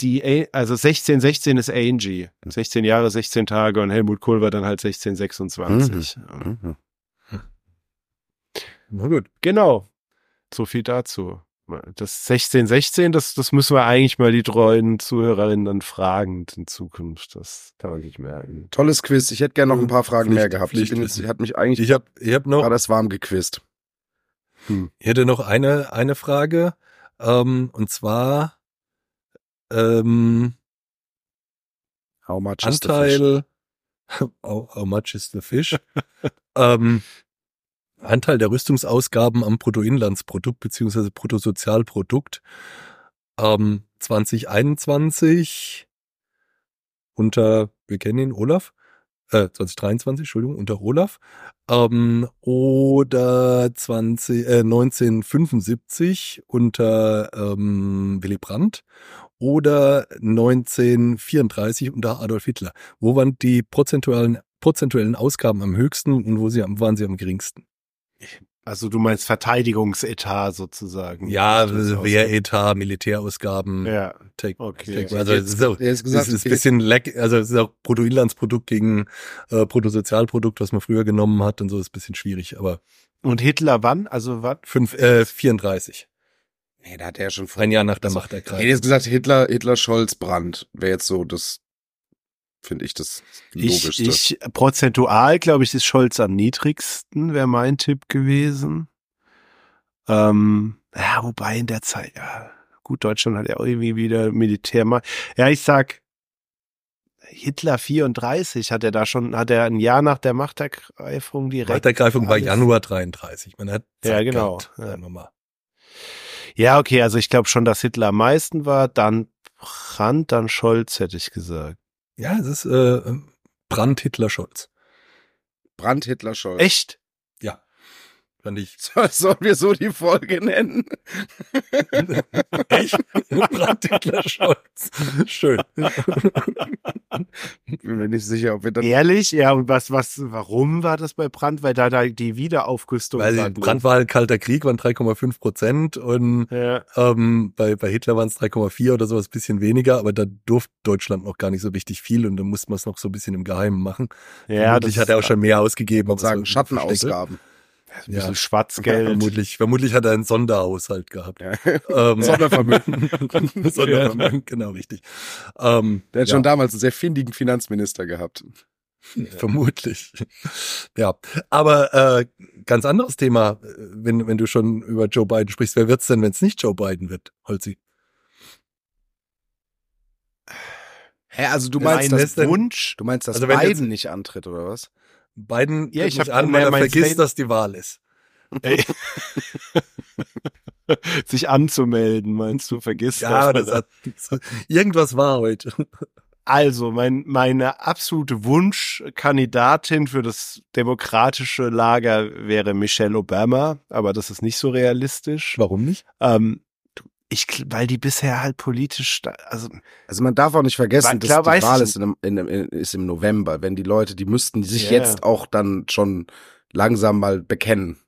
die, also 16, 16 ist Angie. 16 Jahre, 16 Tage und Helmut Kohl war dann halt 16, 26. Ja. Mhm. Na gut. Genau. So viel dazu. Das 16, 16, das, das müssen wir eigentlich mal die treuen Zuhörerinnen dann fragen in Zukunft. Das kann man nicht merken. Tolles Quiz. Ich hätte gerne noch ein paar Fragen Pflicht- mehr gehabt. Ich bin jetzt, ich hat mich eigentlich Ich habe ich hab noch, gerade erst warm gequizt. ich hätte noch eine, eine Frage. Ähm, und zwar ähm, How much is the fish? Anteil, how, how much is the fish? ähm, Anteil der Rüstungsausgaben am Bruttoinlandsprodukt beziehungsweise Bruttosozialprodukt ähm, 2021 unter, wir kennen ihn, Olaf, äh, 2023, Entschuldigung, unter Olaf, ähm, oder 20, äh, 1975 unter ähm, Willy Brandt oder 1934 unter Adolf Hitler. Wo waren die prozentualen, prozentuellen Ausgaben am höchsten und wo sie, waren sie am geringsten? Also du meinst Verteidigungsetat sozusagen. Ja, Wehretat, Militärausgaben. Ja. Take, Okay. take, also es ist, auch, es ist ein bisschen leck, also es ist auch Bruttoinlandsprodukt gegen äh, Bruttosozialprodukt, was man früher genommen hat und so ist ein bisschen schwierig, aber Und Hitler wann? Also wann? fünf, äh, 34, nee, da hat er ja schon vor. ein Jahr nach der Also, Macht Ich hätte ergreift. jetzt gesagt, Hitler, Hitler, Scholz, Brandt wäre jetzt so das, finde ich, das Ich, Logischste. ich prozentual glaube ich ist Scholz am niedrigsten, wäre mein Tipp gewesen. Ähm, ja, wobei in der Zeit, ja, gut, Deutschland hat ja auch irgendwie wieder Militärmacht. Ja, ich sag Hitler 34 hat er da schon, hat er ein Jahr nach der Machtergreifung direkt. Machtergreifung war Januar 33. Man hat Zeit Ja, genau. gehabt, Ja. mal. Ja, okay, also ich glaube schon, dass Hitler am meisten war, dann Brandt, dann Scholz, hätte ich gesagt. Ja, es ist äh, Brandt, Hitler, Scholz. Brandt, Hitler, Scholz. Echt? Fand ich. Soll- Sollen wir so die Folge nennen? Echt? Brandt, Hitler, Scholz. Schön. Bin mir nicht sicher, ob wir dann. Ehrlich? Ja, und was, was, warum war das bei Brandt? Weil da, da die Wiederaufrüstung Weil war Brandt war halt kalter Krieg, waren 3,5 Prozent und Ja. ähm, bei, bei Hitler waren es 3,4 oder sowas, bisschen weniger, aber da durfte Deutschland noch gar nicht so richtig viel und dann musste man es noch so ein bisschen im Geheimen machen. Ja, Vermutlich hat er auch schon mehr ausgegeben. aber sagen so Schattenausgaben. Ein Ja. bisschen Schwarzgeld. Vermutlich, vermutlich hat er einen Sonderhaushalt gehabt. Ja. Ähm, Sondervermögen. Sondervermögen, genau, richtig. Ähm, Der hat ja, schon damals einen sehr findigen Finanzminister gehabt. Vermutlich. Ja, aber äh, ganz anderes Thema, äh, wenn, wenn du schon über Joe Biden sprichst. Wer wird's denn, wenn es nicht Joe Biden wird, Holzi? Hä, also du Nein, meinst, ist denn- Wunsch. du meinst, dass Also wenn Biden jetzt- nicht antritt, oder was? Biden Ja, ich hab an, weil er vergisst, State- dass die Wahl ist. Ey. Sich anzumelden, meinst du, vergiss Ja, das hat, irgendwas war heute. Also, mein, meine absolute Wunschkandidatin für das demokratische Lager wäre Michelle Obama, aber das ist nicht so realistisch. Warum nicht? Ähm, ich, weil die bisher halt politisch, also Also man darf auch nicht vergessen, klar dass die Wahl ist, in, in, in, ist im November. Wenn die Leute, die müssten sich Ja. jetzt auch dann schon langsam mal bekennen.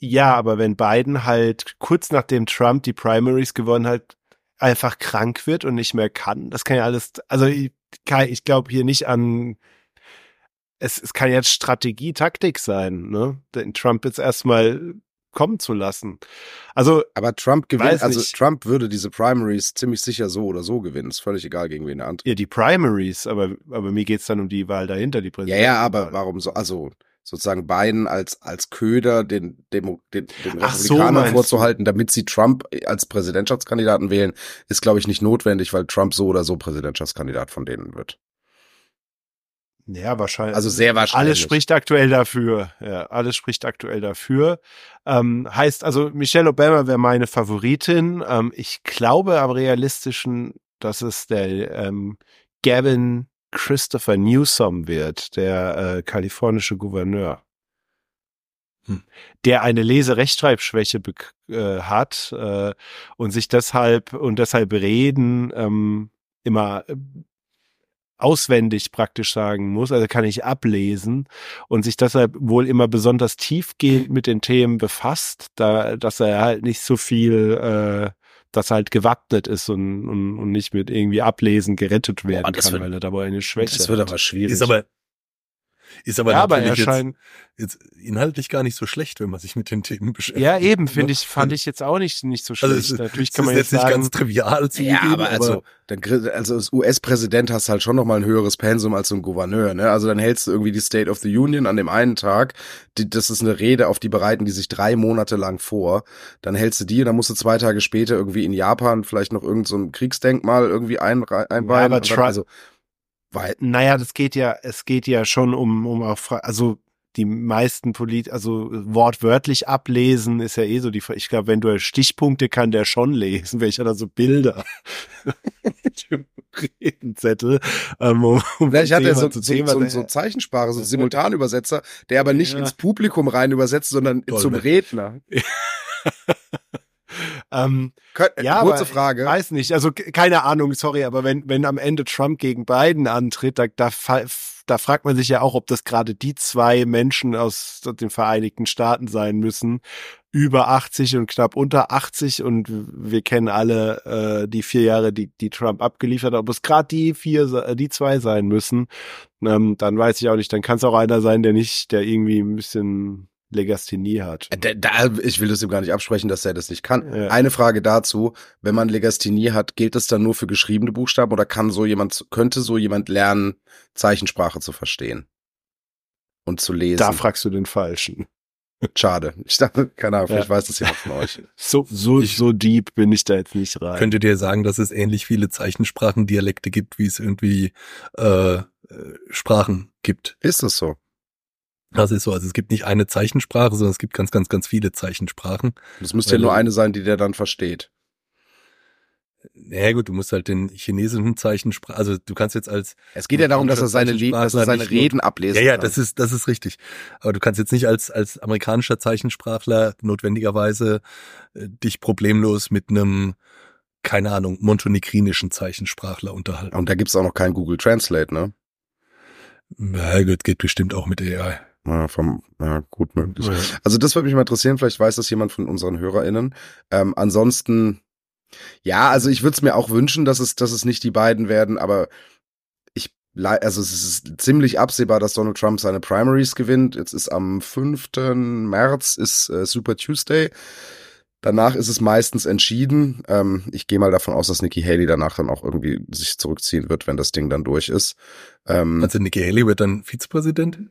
Ja, aber wenn Biden halt kurz nachdem Trump die Primaries gewonnen hat, einfach krank wird und nicht mehr kann, das kann ja alles, also ich, ich glaube hier nicht an, es, es kann jetzt Strategie, Taktik sein, ne, den Trump jetzt erstmal kommen zu lassen. Also, Aber Trump gewinnt, also nicht. Trump würde diese Primaries ziemlich sicher so oder so gewinnen. Ist völlig egal, gegen wen er antritt. ja, die Primaries, aber, aber mir geht's dann um die Wahl dahinter, die Ja, Präsident. ja, aber warum so, also sozusagen Biden als, als Köder den, Demo, den, den Ach so, Republikanern meinst vorzuhalten, damit sie Trump als Präsidentschaftskandidaten wählen, ist, glaube ich, nicht notwendig, weil Trump so oder so Präsidentschaftskandidat von denen wird. Ja, wahrscheinlich. Also sehr wahrscheinlich. Alles spricht aktuell dafür. Ja, alles spricht aktuell dafür. Ähm, heißt also, Michelle Obama wäre meine Favoritin. Ähm, ich glaube am realistischen, dass es der ähm, Gavin Christopher Newsom wird, der äh, kalifornische Gouverneur. Hm. Der eine Leserechtschreibschwäche äh, hat äh, und sich deshalb und deshalb reden ähm, immer äh, auswendig praktisch sagen muss, also kann ich ablesen und sich deshalb wohl immer besonders tiefgehend mit den Themen befasst, da dass er halt nicht so viel, äh, dass er halt gewappnet ist und, und, und nicht mit irgendwie Ablesen gerettet werden das kann, wird- weil er dabei eine Schwäche Das wird hat. aber schwierig. Ist aber, ist aber ja, aber er natürlich jetzt, jetzt inhaltlich gar nicht so schlecht, wenn man sich mit den Themen beschäftigt. ja eben, finde ich, fand ich jetzt auch nicht, nicht so schlecht. Also es, Natürlich es kann man ist jetzt nicht sagen, ganz trivial zu ja, aber also, dann, also als US-Präsident hast du halt schon nochmal ein höheres Pensum als so ein Gouverneur, ne? Also dann hältst du irgendwie die State of the Union an dem einen Tag, die, das ist eine Rede, auf die bereiten die sich drei Monate lang vor. Dann hältst du die und dann musst du zwei Tage später irgendwie in Japan vielleicht noch irgend so ein Kriegsdenkmal irgendwie ein, einweihen. aber Und dann, Trump- also, weil, Naja, das geht ja, es geht ja schon um, um auch, Fra- also die meisten Polit, also wortwörtlich ablesen ist ja eh so die, Fra- ich glaube, wenn du Stichpunkte kann der schon lesen, welcher da so Bilder. Redenzettel. Ähm, um, Vielleicht hat er so, so, so, so Zeichensprache, so Simultanübersetzer, der aber nicht Ja. ins Publikum rein übersetzt, sondern Dolmetscher. zum Redner. ähm, Kön Ja, kurze Frage. Weiß nicht, also ke- keine Ahnung, sorry, aber wenn, wenn am Ende Trump gegen Biden antritt, da, da, da fragt man sich ja auch, ob das gerade die zwei Menschen aus den Vereinigten Staaten sein müssen, über 80 und knapp unter 80 und wir kennen alle äh, die vier Jahre, die, die Trump abgeliefert hat, ob es gerade die vier, äh, die zwei sein müssen, ähm, dann weiß ich auch nicht, dann kann es auch einer sein, der nicht, der irgendwie ein bisschen Legasthenie hat. Da, da, ich will das ihm gar nicht absprechen, dass er das nicht kann. Ja. Eine Frage dazu, wenn man Legasthenie hat, gilt das dann nur für geschriebene Buchstaben oder kann so jemand, könnte so jemand lernen, Zeichensprache zu verstehen? Und zu lesen? Da fragst du den Falschen. Schade. Ich dachte, keine Ahnung, vielleicht ja. weiß das jemand von euch. So, so, ich, so deep bin ich da jetzt nicht rein. Könnte dir sagen, dass es ähnlich viele Zeichensprachendialekte gibt, wie es irgendwie äh, äh Sprachen gibt. Ist das so? Das ist so. Also es gibt nicht eine Zeichensprache, sondern es gibt ganz, ganz, ganz viele Zeichensprachen. Es müsste ja nur eine sein, die der dann versteht. Naja gut, du musst halt den chinesischen Zeichensprache, also du kannst jetzt als Es geht ja darum, dass er seine, dass er seine Reden ablesen Ja, ja, kann. das ist das ist richtig. Aber du kannst jetzt nicht als als amerikanischer Zeichensprachler notwendigerweise äh, dich problemlos mit einem keine Ahnung, montenegrinischen Zeichensprachler unterhalten. Und da gibt's auch noch kein Google Translate, ne? Na gut, geht bestimmt auch mit AI. Ja, vom, ja, gut möglich. Ja. Also das würde mich mal interessieren, vielleicht weiß das jemand von unseren HörerInnen. Ähm, ansonsten, ja, also ich würde es mir auch wünschen, dass es, dass es nicht die beiden werden, aber ich, also es ist ziemlich absehbar, dass Donald Trump seine Primaries gewinnt. Jetzt ist am 5. März ist äh, Super Tuesday. Danach ist es meistens entschieden. Ähm, ich gehe mal davon aus, dass Nikki Haley danach dann auch irgendwie sich zurückziehen wird, wenn das Ding dann durch ist. Ähm, also Nikki Haley wird dann Vizepräsidentin?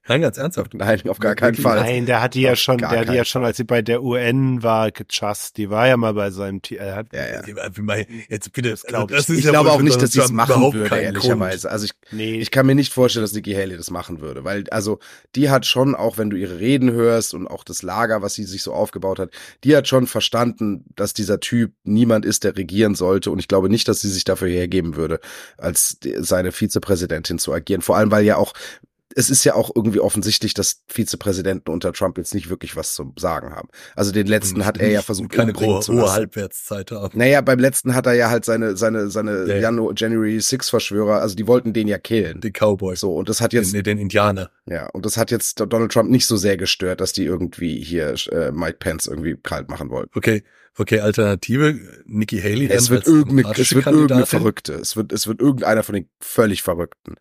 Nein, ganz ernsthaft. Nein, auf gar keinen Fall. Nein, der hat die ja schon, der hat die ja schon, als sie bei der UN war, gechast. Die war ja mal bei seinem Team. Ja, ja. Jetzt bitte, das glaub, also, ich ja glaube auch nicht, dass sie es machen würde, ehrlicherweise. Also ich, nee. ich kann mir nicht vorstellen, dass Nikki Haley das machen würde, weil, also, die hat schon, auch wenn du ihre Reden hörst und auch das Lager, was sie sich so aufgebaut hat, die hat schon verstanden, dass dieser Typ niemand ist, der regieren sollte. Und ich glaube nicht, dass sie sich dafür hergeben würde, als seine Vizepräsidentin zu agieren. Vor allem, weil ja auch es ist ja auch irgendwie offensichtlich, dass Vizepräsidenten unter Trump jetzt nicht wirklich was zu sagen haben. Also den letzten hat er ja versucht, keine hohe, hohe Halbwertszeit haben. Naja, beim letzten hat er ja halt seine seine seine ja, January, January 6 Verschwörer, also die wollten den ja killen. Die Cowboys. So und das hat jetzt den, den Indianer. Ja, und das hat jetzt Donald Trump nicht so sehr gestört, dass die irgendwie hier äh, Mike Pence irgendwie kalt machen wollten. Okay. Okay, Alternative, Nikki Haley. Es wird irgendeine, es wird irgendeine Verrückte. Es wird, es wird irgendeiner von den völlig Verrückten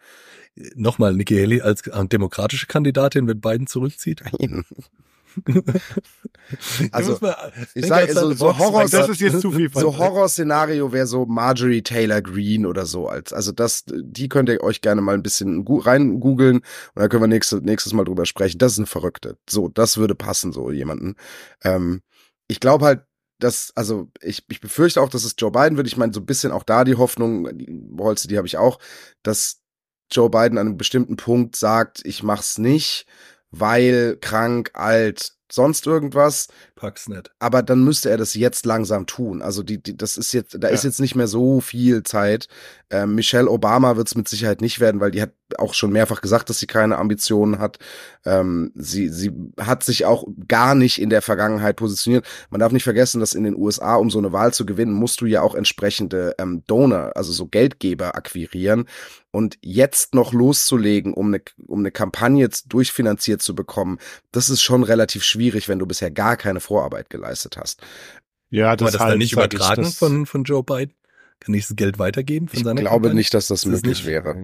nochmal Nikki Haley als demokratische Kandidatin, wenn Biden zurückzieht? Nein. also ich sage so, so Horror das ist jetzt zu viel so Horrorszenario wäre so Marjorie Taylor Greene oder so als also das die könnt ihr euch gerne mal ein bisschen rein googeln und dann können wir nächstes nächstes mal drüber sprechen das ist eine verrückte so das würde passen so jemanden ähm, ich glaube halt dass, also ich, ich befürchte auch, dass es Joe Biden wird. Ich meine, so ein bisschen auch da die Hoffnung, die Holze, die habe ich auch, dass Joe Biden an einem bestimmten Punkt sagt, ich mach's nicht, weil krank, alt, sonst irgendwas. Pack's nicht. Aber dann müsste er das jetzt langsam tun. Also die, die das ist jetzt, da ja. ist jetzt nicht mehr so viel Zeit. Ähm, Michelle Obama wird es mit Sicherheit nicht werden, weil die hat auch schon mehrfach gesagt, dass sie keine Ambitionen hat. Ähm, sie, sie hat sich auch gar nicht in der Vergangenheit positioniert. Man darf nicht vergessen, dass in den USA, um so eine Wahl zu gewinnen, musst du ja auch entsprechende ähm, Donor, also so Geldgeber akquirieren. Und jetzt noch loszulegen, um eine, um eine Kampagne durchfinanziert zu bekommen, das ist schon relativ schwierig, wenn du bisher gar keine Vorarbeit geleistet hast. Ja, das, Aber das halt, dann nicht übertragen von, von Joe Biden? Kann ich das Geld weitergeben von ich seiner Ich glaube Kampagne? nicht, dass das, das möglich wäre.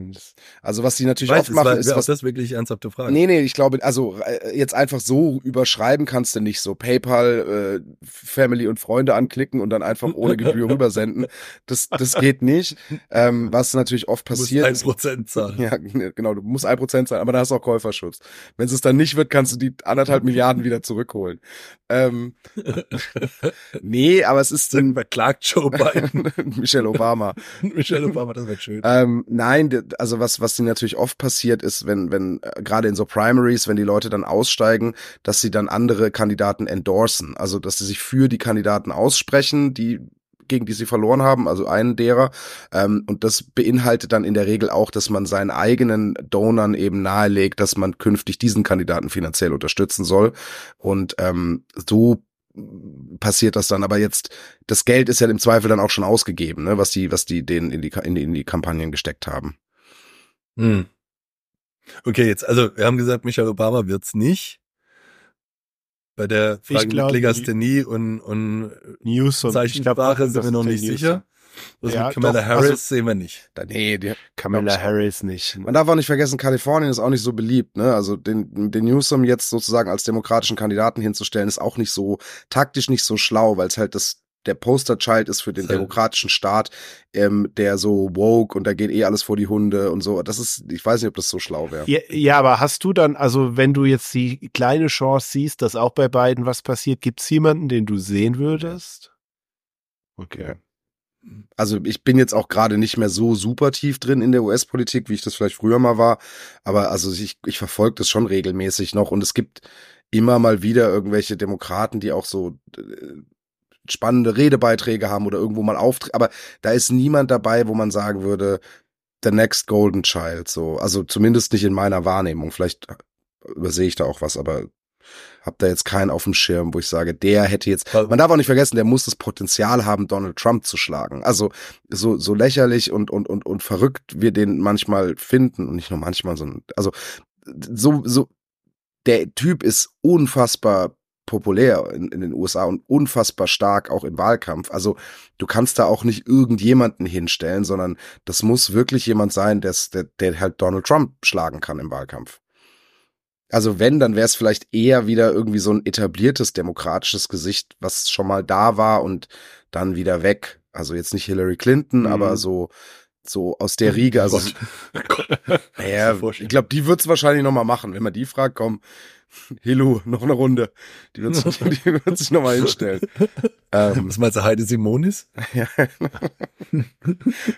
Also was sie natürlich Weiß, oft machen, war, ist was das wirklich ernsthafte Frage. Nee, nee, ich glaube, also äh, jetzt einfach so überschreiben kannst du nicht so PayPal äh, Family und Freunde anklicken und dann einfach ohne Gebühr rübersenden. Das das geht nicht. Ähm, was natürlich oft passiert. Du musst ein Prozent zahlen. Ja, genau, du musst ein Prozent zahlen, aber da hast du auch Käuferschutz. Wenn es dann nicht wird, kannst du die anderthalb Milliarden wieder zurückholen. Ähm, nee, aber es ist dann verklagt Joe Biden. Michelle Michelle Obama. Michelle Obama, das wäre schön. Ähm, nein, also was, was natürlich oft passiert ist, wenn, wenn, äh, gerade in so Primaries, wenn die Leute dann aussteigen, dass sie dann andere Kandidaten endorsen. Also, dass sie sich für die Kandidaten aussprechen, die gegen die sie verloren haben, also einen derer. Ähm, und das beinhaltet dann in der Regel auch, dass man seinen eigenen Donern eben nahelegt, dass man künftig diesen Kandidaten finanziell unterstützen soll. Und ähm, so passiert das dann. Aber jetzt, das Geld ist ja im Zweifel dann auch schon ausgegeben, ne, was die, was die denen in die, in die, in die Kampagnen gesteckt haben. Hm. Okay, jetzt, also wir haben gesagt, Michelle Obama wird's nicht. Bei der Frage glaub, mit Legasthenie und, und News und Zeichensprache sind wir noch nicht sicher. Was Ja, mit Kamala doch, Harris also- sehen wir nicht. Nee, die, Kamala Harris nicht. Man darf auch nicht vergessen, Kalifornien ist auch nicht so beliebt. Ne? Also den, den Newsom jetzt sozusagen als demokratischen Kandidaten hinzustellen, ist auch nicht so taktisch nicht so schlau, weil es halt das der Posterchild ist für den halt- demokratischen Staat, ähm, der so woke und da geht eh alles vor die Hunde und so. Das ist, ich weiß nicht, ob das so schlau wäre. Ja, ja, aber hast du dann, also wenn du jetzt die kleine Chance siehst, dass auch bei beiden was passiert, gibt's jemanden, den du sehen würdest? Okay. Also ich bin jetzt auch gerade nicht mehr so super tief drin in der US-Politik, wie ich das vielleicht früher mal war. Aber also ich, ich verfolge das schon regelmäßig noch und es gibt immer mal wieder irgendwelche Demokraten, die auch so äh, spannende Redebeiträge haben oder irgendwo mal auftreten. Aber da ist niemand dabei, wo man sagen würde, the next golden child. So, also zumindest nicht in meiner Wahrnehmung. Vielleicht übersehe ich da auch was, aber hab da jetzt keinen auf dem Schirm, wo ich sage, der hätte jetzt. Man darf auch nicht vergessen, der muss das Potenzial haben, Donald Trump zu schlagen. Also so so lächerlich und und und und verrückt wir den manchmal finden und nicht nur manchmal, sondern also so so der Typ ist unfassbar populär in, in den USA und unfassbar stark auch im Wahlkampf. Also du kannst da auch nicht irgendjemanden hinstellen, sondern das muss wirklich jemand sein, der, der halt Donald Trump schlagen kann im Wahlkampf. Also wenn, dann wäre es vielleicht eher wieder irgendwie so ein etabliertes demokratisches Gesicht, was schon mal da war und dann wieder weg. Also jetzt nicht Hillary Clinton, Mhm. aber so so aus der Riege. Also naja, ich glaube, die wird's wahrscheinlich noch mal machen, wenn man die fragt. Komm, Hilu, noch eine Runde. Die wird sich, die wird sich noch mal hinstellen. Ähm, Was meinst du, Heide Simonis? ja.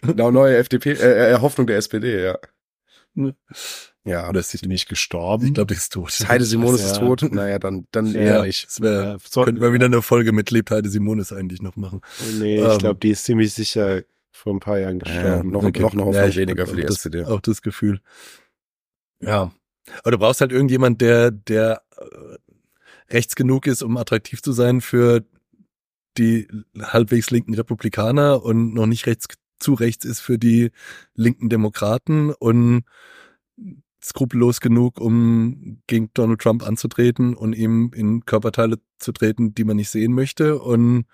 genau, neue FDP, äh, äh, Hoffnung der SPD, ja. Ja. Oder ist sie, Nicht gestorben? ich glaube, die ist tot. Heide Simonis ist Ja. tot. Naja, dann, dann Ja. eher. Das wär, Ja, könnten wir wieder eine Folge mit Lebt Heide Simonis eigentlich noch machen. Nee, Ähm, ich glaube, die ist ziemlich sicher vor ein paar Jahren Ja, gestorben. noch, Okay. noch Hoffnung Ja, ich weniger für die das. Auch das Gefühl. Ja. Aber du brauchst halt irgendjemand, der, der äh, rechts genug ist, um attraktiv zu sein für die halbwegs linken Republikaner und noch nicht rechts zu rechts ist für die linken Demokraten und skrupellos genug, um gegen Donald Trump anzutreten und ihm in Körperteile zu treten, die man nicht sehen möchte. Und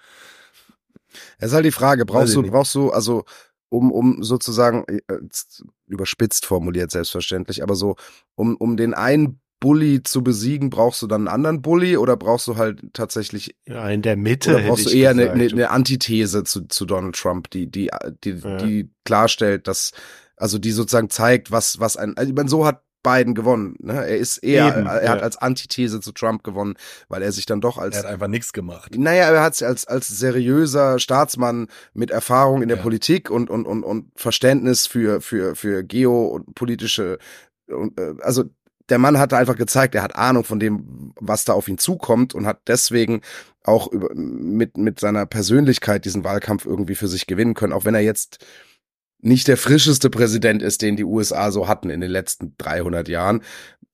Es ist halt die Frage, brauchst du, nicht. brauchst du, also, um, um sozusagen, äh, jetzt überspitzt formuliert selbstverständlich, aber so, um, um den einen Bully zu besiegen, brauchst du dann einen anderen Bully oder brauchst du halt tatsächlich, Ja, in der Mitte. oder hätte brauchst du eher eine, eine, eine Antithese zu, zu Donald Trump, die, die, die, Ja. die klarstellt, dass, also die sozusagen zeigt, was, was ein, also ich meine, so hat Biden gewonnen, ne? Er ist eher, Eben, er hat ja. als Antithese zu Trump gewonnen, weil er sich dann doch als er hat einfach nichts gemacht. naja, er hat sich als, als seriöser Staatsmann mit Erfahrung in der Ja. Politik und, und, und, und Verständnis für, für, für geo- und politische, und, äh, also der Mann hat einfach gezeigt, er hat Ahnung von dem, was da auf ihn zukommt und hat deswegen auch über, mit, mit seiner Persönlichkeit diesen Wahlkampf irgendwie für sich gewinnen können, auch wenn er jetzt nicht der frischeste Präsident ist, den die USA so hatten in den letzten 300 Jahren,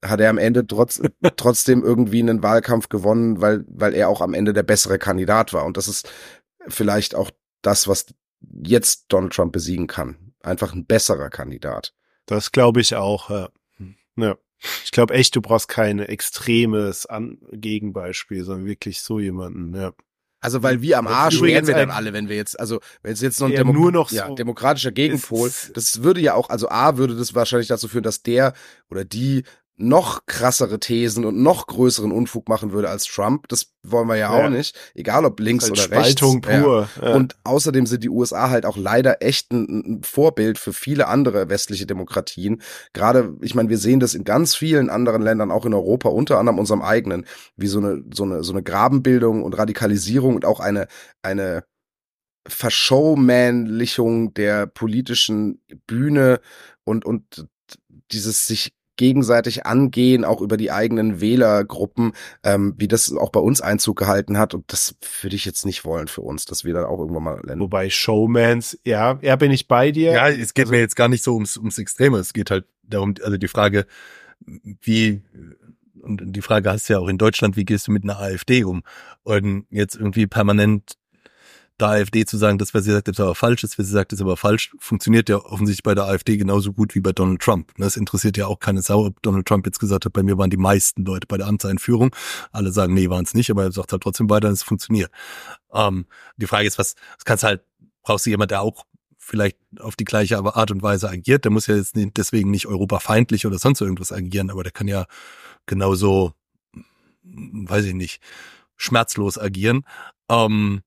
hat er am Ende trotz, trotzdem irgendwie einen Wahlkampf gewonnen, weil, weil er auch am Ende der bessere Kandidat war. Und das ist vielleicht auch das, was jetzt Donald Trump besiegen kann. Einfach ein besserer Kandidat. Das glaube ich auch. Ja. ja. Ich glaube echt, du brauchst kein extremes An Gegenbeispiel, sondern wirklich so jemanden. Ja. Also, weil wir am Arsch wären wir dann alle, wenn wir jetzt, also, wenn es jetzt noch ein Demo nur noch ja, so- demokratischer Gegenpol, das würde ja auch, also A, würde das wahrscheinlich dazu führen, dass der oder die noch krassere Thesen und noch größeren Unfug machen würde als Trump. Das wollen wir ja, Ja. auch nicht. Egal ob links Halt oder rechts. Spaltung Ja. pur. Ja. Und außerdem sind die USA halt auch leider echt ein, ein Vorbild für viele andere westliche Demokratien. Gerade, ich meine, wir sehen das in ganz vielen anderen Ländern, auch in Europa, unter anderem unserem eigenen, wie so eine, so eine, so eine Grabenbildung und Radikalisierung und auch eine, eine Verschowmanlichung der politischen Bühne und, und dieses sich gegenseitig angehen, auch über die eigenen Wählergruppen, ähm, wie das auch bei uns Einzug gehalten hat. Und das würde ich jetzt nicht wollen für uns, dass wir dann auch irgendwann mal lernen. Wobei Showmans, ja, ja, bin ich bei dir. Ja, es geht mir jetzt gar nicht so ums, ums Extreme. Es geht halt darum, also die Frage, wie, und die Frage hast du ja auch in Deutschland, wie gehst du mit einer AfD um? Und jetzt irgendwie permanent der AfD zu sagen, das, was sie sagt, ist aber falsch, das, was sie sagt, ist aber falsch, funktioniert ja offensichtlich bei der AfD genauso gut wie bei Donald Trump. Das interessiert ja auch keine Sau, ob Donald Trump jetzt gesagt hat, bei mir waren die meisten Leute bei der Amtseinführung. Alle sagen, nee, waren es nicht, aber er sagt halt trotzdem weiter, es funktioniert. Ähm, die Frage ist, was, was kannst halt, brauchst du jemand, der auch vielleicht auf die gleiche Art und Weise agiert. Der muss ja jetzt deswegen nicht europafeindlich oder sonst irgendwas agieren, aber der kann ja genauso, weiß ich nicht, schmerzlos agieren. Ähm,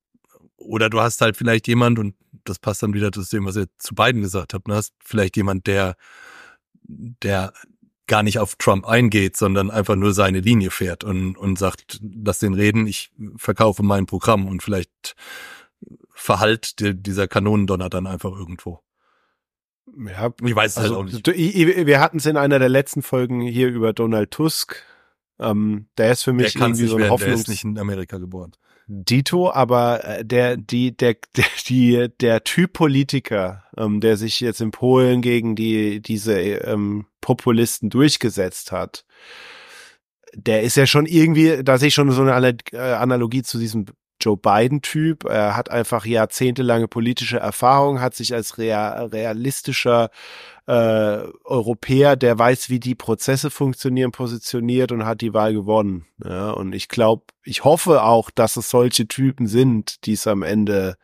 oder du hast halt vielleicht jemand, und das passt dann wieder zu dem, was ihr zu beiden gesagt habt, du hast vielleicht jemand, der, der gar nicht auf Trump eingeht, sondern einfach nur seine Linie fährt und, und sagt, lass den reden, ich verkaufe mein Programm und vielleicht verhallt dieser Kanonendonner dann einfach irgendwo. Ja, ich weiß es also, halt auch nicht. Wir hatten es in einer der letzten Folgen hier über Donald Tusk. Ähm, der ist für mich irgendwie so ein Hoffnungs... Der ist nicht in Amerika geboren. Dito, aber äh, der, die, der, der, die, der Typ Politiker, ähm, der sich jetzt in Polen gegen die, diese ähm, Populisten durchgesetzt hat, der ist ja schon irgendwie, da sehe ich schon so eine äh, Analogie zu diesem Joe Biden-Typ. Er hat einfach jahrzehntelange politische Erfahrung, hat sich als real, realistischer äh, Europäer, der weiß, wie die Prozesse funktionieren, positioniert und hat die Wahl gewonnen. Ja, und ich glaube, ich hoffe auch, dass es solche Typen sind, die es am Ende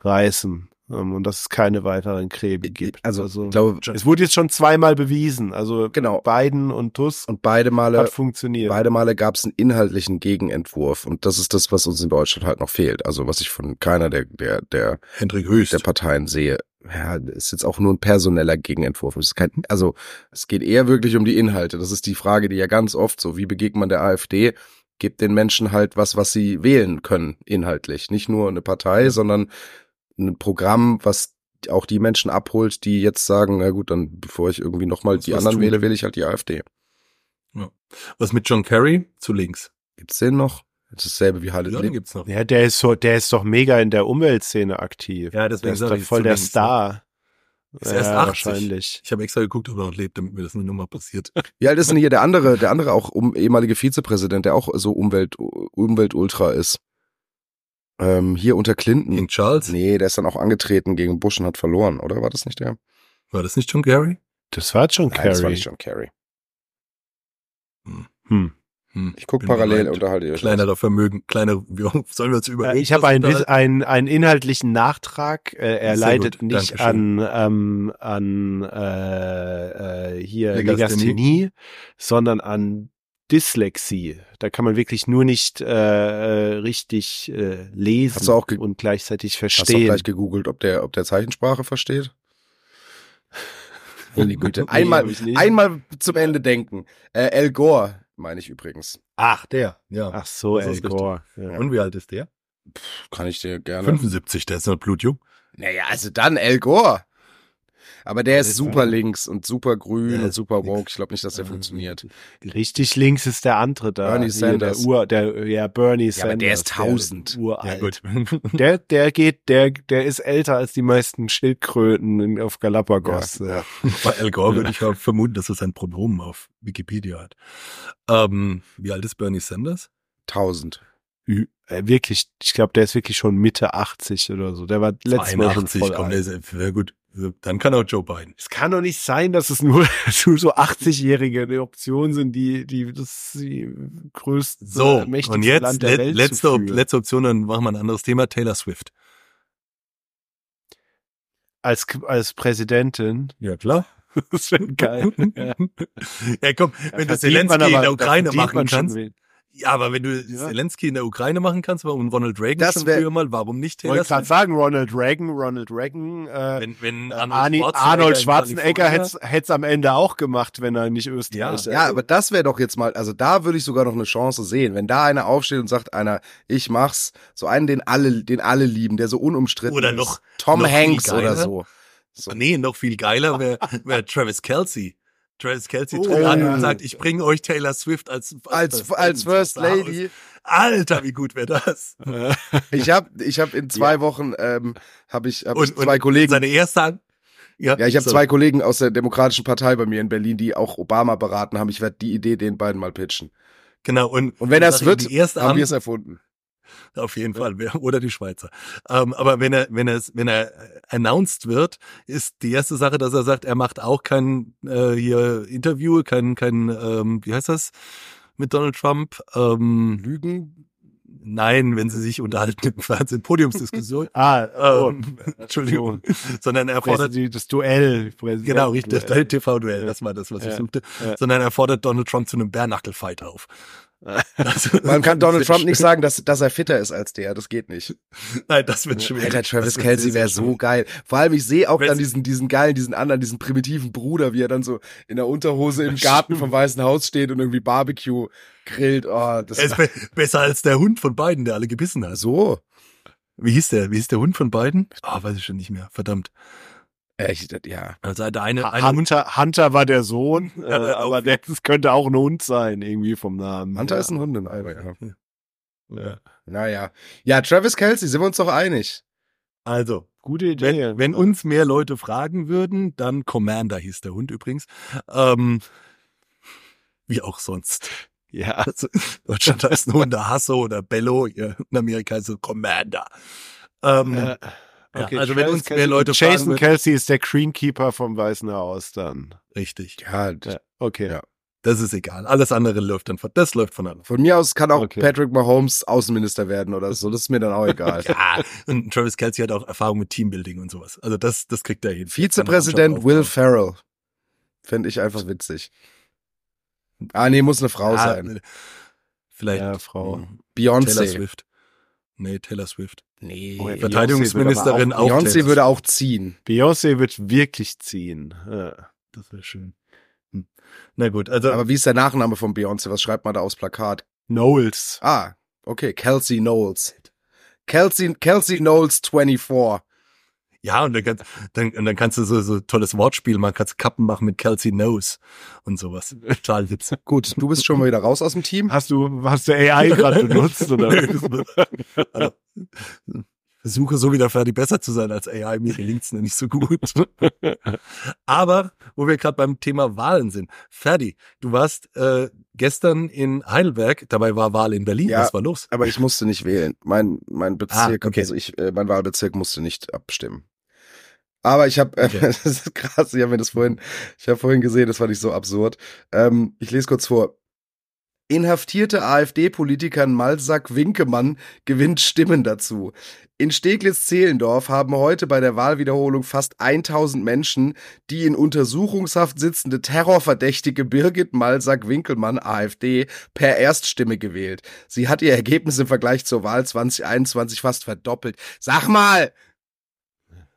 reißen. Ähm, und dass es keine weiteren Krebs gibt. Also, also glaube, es wurde jetzt schon zweimal bewiesen. Also genau. Biden und Tusk und beide Male hat funktioniert. Beide Male gab es einen inhaltlichen Gegenentwurf und das ist das, was uns in Deutschland halt noch fehlt. Also was ich von keiner der der der Hendrik Höchst der Parteien sehe. Ja, ist jetzt auch nur ein personeller Gegenentwurf. Es ist kein, also es geht eher wirklich um die Inhalte. Das ist die Frage, die ja ganz oft so, wie begegnet man der AfD? Gibt den Menschen halt was, was sie wählen können, inhaltlich. Nicht nur eine Partei, sondern ein Programm, was auch die Menschen abholt, die jetzt sagen, na gut, dann bevor ich irgendwie nochmal die anderen tun. wähle, wähle ich halt die AfD. Ja. Was mit John Kerry zu links? Gibt's den noch? Das ist dasselbe wie Halle ja, den gibt's noch. Ja, der ist so, der ist doch mega in der Umweltszene aktiv. Ja, deswegen der ist doch voll der links, ne? Star. Ist ja, erst 80. wahrscheinlich. Ich habe extra geguckt, ob er noch lebt, damit mir das nur mal passiert. Wie alt ist denn hier der andere, der andere auch um, ehemalige Vizepräsident, der auch so Umwelt, Umweltultra ist? Ähm, hier unter Clinton. Gegen Charles? Nee, der ist dann auch angetreten gegen Bush und hat verloren, oder? War das nicht der? War das nicht John Kerry? Das war John Kerry. Nein, das war nicht John Kerry. Hm. hm. Hm, ich gucke parallel, unterhalte ihr Kleinerer Vermögen, kleine, wie sollen wir uns über? Äh, ich habe einen, einen, einen inhaltlichen Nachtrag. Äh, er leidet gut, nicht an, ähm, an äh, äh, hier Legasthenie. Legasthenie, sondern an Dyslexie. Da kann man wirklich nur nicht äh, äh richtig äh, lesen hast du auch und gleichzeitig verstehen. Hast du auch gleich gegoogelt, ob der, ob der Zeichensprache versteht? Meine Güte. Einmal, nee, einmal zum Ende denken. Äh, El Gore, meine ich übrigens. Ach, der, ja. Ach so, El Gore. Ja. Und wie alt ist der? Pff, kann ich dir gerne. 75, der ist noch blutjung. Naja, also dann El Gore. Aber der ist super links und super grün ja, und super woke. Ich glaube nicht, dass der funktioniert. Richtig links ist der andere da. Bernie Sanders. Der Ur, der, ja, Bernie Sanders. Ja, aber der ist tausend. Uralt. Ja, der, der geht, der, der ist älter als die meisten Schildkröten auf Galapagos. Ja. ja. Bei Al Gore würde ich auch vermuten, dass er sein Pronomen auf Wikipedia hat. Ähm, wie alt ist Bernie Sanders? Tausend. Äh, wirklich, ich glaube, der ist wirklich schon Mitte 80 oder so. Der war letztes Mal schon voll komm, der ist sehr gut. Dann kann auch Joe Biden. Es kann doch nicht sein, dass es nur so 80-Jährige eine Option sind, die, die das die größte, so, mächtigste und jetzt Land der Welt letzte, letzte Option, dann machen wir ein anderes Thema, Taylor Swift. Als, als Präsidentin. Ja, klar. Das wäre geil. ja. ja, komm, wenn du Zelensky in der Ukraine machen kannst. Ja, aber wenn du ja. Zelensky in der Ukraine machen kannst, warum Ronald Reagan das schon früher mal, warum nicht Taylor Wollte gerade sagen, Ronald Reagan, Ronald Reagan, äh, wenn, wenn äh, Arnold, Arnold Schwarzenegger hätte es am Ende auch gemacht, wenn er nicht Österreich Ja, ja aber das wäre doch jetzt mal, also da würde ich sogar noch eine Chance sehen, wenn da einer aufsteht und sagt, einer, ich mach's, so einen, den alle, den alle lieben, der so unumstritten oder noch, ist. Tom noch Hanks oder so. so. Nee, noch viel geiler wäre wär Travis Kelsey. Travis Kelsey oh, tritt an ja. und sagt, ich bringe euch Taylor Swift als als, als, als First Lady. Alter, wie gut wäre das? ich habe ich hab in zwei ja. Wochen ähm, habe ich, hab und, ich zwei Kollegen. Seine erste ja, ja, ich habe so. zwei Kollegen aus der Demokratischen Partei bei mir in Berlin, die auch Obama beraten haben. Ich werde die Idee den beiden mal pitchen. Genau und und wenn das wird, haben wir es erfunden. Auf jeden Fall. Oder die Schweizer. Ähm, aber wenn er, wenn er, wenn er announced wird, ist die erste Sache, dass er sagt, er macht auch kein äh, hier Interview, kein, kein, ähm, wie heißt das mit Donald Trump? Ähm, Lügen? Nein, wenn sie sich unterhalten im Fernsehen, Podiumsdiskussion. ah, oh, ähm, Entschuldigung. Sondern er fordert das Duell. Genau, richtig, das TV-Duell, das war das, was ich Ja. suchte. Ja. Sondern er fordert Donald Trump zu einem Bärnackel-Fight auf. Also, Man kann Donald Trump nicht sagen, dass, dass er fitter ist als der. Das geht nicht. Nein, das wird schwer. Alter, Travis Das Kelsey wäre so geil. Vor allem, ich sehe auch Wenn dann diesen, diesen geilen, diesen anderen, diesen primitiven Bruder, wie er dann so in der Unterhose im Garten vom Weißen Haus steht und irgendwie Barbecue grillt. Oh, das Er ist be besser als der Hund von beiden, der alle gebissen hat. so. Wie hieß der? Wie hieß der Hund von beiden? Ah, weiß ich schon nicht mehr. Verdammt. Echt, ja. Also der eine, eine Hund. Hunter, Hunter war der Sohn, äh, Ja, aber der, das könnte auch ein Hund sein, irgendwie vom Namen. Hunter ja. ist ein Hundeneimer, ja. Ja. Naja. Ja, Travis Kelsey, sind wir uns doch einig. Also, Gute Idee. wenn, wenn uns mehr Leute fragen würden, dann Commander hieß der Hund übrigens. Ähm, wie auch sonst. ja. Also, Deutschland heißt ein Hunde Hasso oder Bello, ja, in Amerika ist es Commander. Ähm, Äh, Ja, also wenn uns mehr Leute Jason fragen Kelsey ist der Greenkeeper vom Weißen Haus dann. Richtig. Ja, Ja, okay. Ja. Das ist egal. Alles andere läuft dann von, das läuft von allein. von mir aus kann auch Okay. Patrick Mahomes Außenminister werden oder so. Das ist mir dann auch egal. Ja, und Travis Kelsey hat auch Erfahrung mit Teambuilding und sowas. Also das, das kriegt er hin. Vizepräsident Will eine Ferrell. Fände ich einfach witzig. Ah, nee, muss eine Frau Mannschaft sein. aufbauen. Vielleicht Ja, Frau. hm, Taylor Beyoncé. Swift. Nee, Taylor Swift. Nee. Oh, Verteidigungsministerin Beyoncé auch. Beyoncé würde auch ziehen. Beyoncé wird wirklich ziehen. Ja. Das wäre schön. Hm. Na gut, also Aber wie ist der Nachname von Beyoncé? Was schreibt man da aufs Plakat? Knowles. Ah, okay. Kelsey Knowles. Kelsey, Kelsey Knowles 24. ja, und dann, kannst, dann, und dann kannst du so, so tolles Wortspiel machen, kannst Kappen machen mit Kelsey Nose und sowas. Total Witz. Gut, du bist schon mal wieder raus aus dem Team. Hast du, hast du AI gerade benutzt oder? also, versuche so wieder fertig besser zu sein als AI, mir gelingt's noch nicht so gut. Aber, wo wir gerade beim Thema Wahlen sind. Ferdi, du warst äh, gestern in Heidelberg, dabei war Wahl in Berlin. Ja. Was war los? Aber ich musste nicht wählen. Mein, mein Bezirk, Ah, okay. also ich, äh, mein Wahlbezirk musste nicht abstimmen. Aber ich habe, äh, Okay. das ist krass, ich habe mir das vorhin, ich habe vorhin gesehen, das fand ich so absurd. Ähm, ich lese kurz vor. Inhaftierte AfD-Politiker Malsack Winkemann gewinnt Stimmen dazu. In Steglitz-Zehlendorf haben heute bei der Wahlwiederholung fast 1000 Menschen die in Untersuchungshaft sitzende Terrorverdächtige Birgit Malsack-Winkelmann, AfD, per Erststimme gewählt. Sie hat ihr Ergebnis im Vergleich zur Wahl 2021 fast verdoppelt. Sag mal!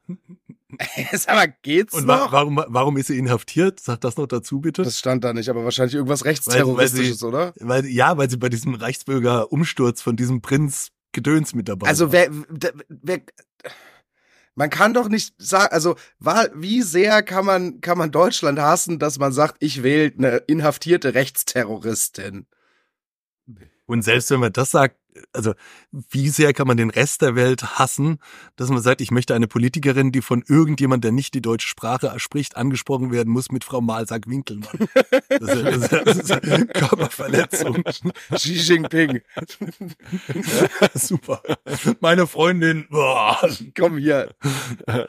Sag mal, geht's Und wa noch? warum, warum ist sie inhaftiert? Sag das noch dazu, bitte. Das stand da nicht, aber wahrscheinlich irgendwas Rechtsterroristisches, oder? weil, ja, weil sie bei diesem Reichsbürger-Umsturz von diesem Prinz Gedöns mit dabei Also war. wer, wer, wer man kann doch nicht sagen, also war, wie sehr kann man kann man Deutschland hassen, dass man sagt, ich wähle eine inhaftierte Rechtsterroristin. Und selbst wenn man das sagt, also wie sehr kann man den Rest der Welt hassen, dass man sagt, ich möchte eine Politikerin, die von irgendjemand, der nicht die deutsche Sprache spricht, angesprochen werden muss mit Frau Malsack-Winkelmann. Das ist, das ist, eine Körperverletzung. Xi Jinping, Super. Meine Freundin, boah, komm hier.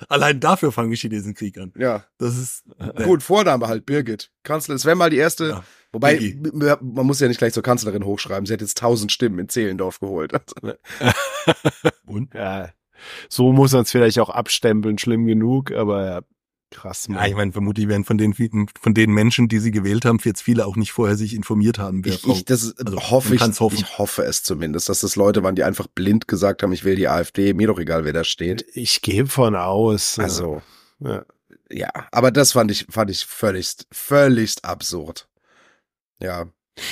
allein dafür fangen die Chinesen Krieg an. Ja, Das ist gut, Vorname halt Birgit. Kanzler, es wäre mal die erste. Ja. Wobei, Biggie. m- man muss ja nicht gleich zur Kanzlerin hochschreiben. Sie hat jetzt tausend Stimmen in Zehlendorf geholt. Also, und Ja. So muss man es vielleicht auch abstempeln, schlimm genug, aber ja, krass. Ja, ich meine, vermutlich werden von den von den Menschen, die sie gewählt haben, jetzt viele auch nicht vorher sich informiert haben. Wer Ich, Frau- ich, das also, hoffe ich, ich hoffe es zumindest, dass das Leute waren, die einfach blind gesagt haben, ich will die AfD, mir doch egal, wer da steht. ich gehe von aus. Also, ja. ja, aber das fand ich, fand ich völligst, völligst absurd. Ja.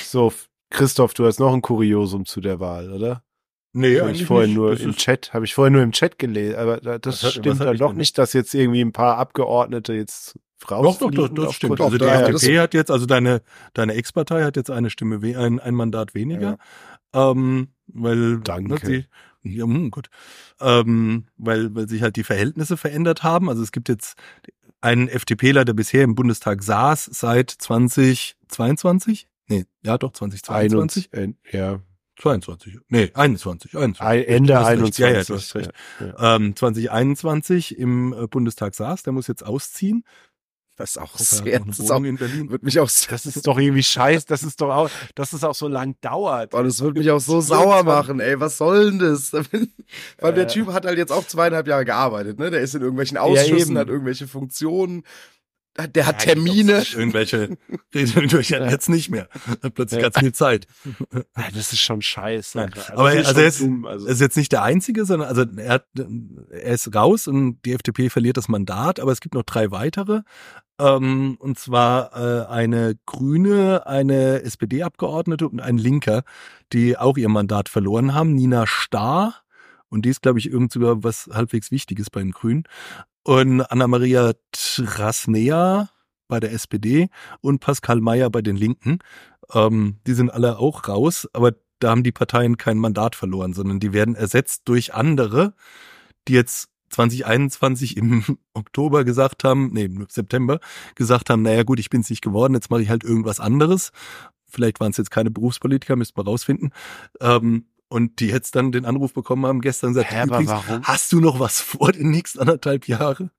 so, Christoph, du hast noch ein Kuriosum zu der Wahl, oder? nee, habe ich vorhin nur im Chat, habe ich vorhin nur im Chat gelesen, aber da- das hat- stimmt dann doch nicht, dass jetzt irgendwie ein paar Abgeordnete jetzt Doch, doch, doch, rausfliegen das stimmt. Doch, Also die ja, FDP hat jetzt, also deine, deine Ex-Partei hat jetzt eine Stimme, ein, ein Mandat weniger. Ähm, weil, Danke. Ne, sie, ja, hm, gut. Ähm, weil, weil sich halt die Verhältnisse verändert haben. Also es gibt jetzt einen FDPler, der bisher im Bundestag saß seit 2022. Nee, ja doch, 2022. 21, äh, ja. 22. Nee, 21. 21. Ein- Ende Du hast recht. 21. Ja, ja, du hast recht. Ja, ja. Ähm, 2021 im äh, Bundestag saß, der muss jetzt ausziehen. Das ist auch er sehr, das ist auch, in Berlin. wird mich auch, Das ist doch irgendwie scheiße, das ist doch auch, dass es auch so lang dauert. Oh, das wird mich auch so sauer machen, ey, was soll denn das? Weil der Äh. Typ hat halt jetzt auch zweieinhalb Jahre gearbeitet, ne? Der ist in irgendwelchen Ja, Ausschüssen, eben. hat irgendwelche Funktionen, der hat Ja, Termine. Irgendwelche, irgendwelche jetzt nicht mehr. Hat plötzlich ganz viel Zeit. Ja, das ist schon scheiße. Also aber also schon er ist- dumm, also. Er ist jetzt nicht der Einzige, sondern also er, hat, er ist raus und die FDP verliert das Mandat, aber es gibt noch drei weitere. Ähm, und zwar äh, eine Grüne, eine SPD-Abgeordnete und ein Linker, die auch ihr Mandat verloren haben. Nina Starr, und die ist, glaube ich, irgend sogar was halbwegs Wichtiges bei den Grünen. Und Anna-Maria Trasnea bei der SPD und Pascal Mayer bei den Linken. Ähm, die sind alle auch raus, aber da haben die Parteien kein Mandat verloren, sondern die werden ersetzt durch andere, die jetzt 2021 im Oktober gesagt haben, nee, im September gesagt haben, naja gut, ich bin's nicht geworden, jetzt mache ich halt irgendwas anderes. Vielleicht waren es jetzt keine Berufspolitiker, müsste man rausfinden. Ähm, und die jetzt dann den Anruf bekommen haben gestern gesagt, Hä, übrigens, warum? hast du noch was vor den nächsten anderthalb Jahre?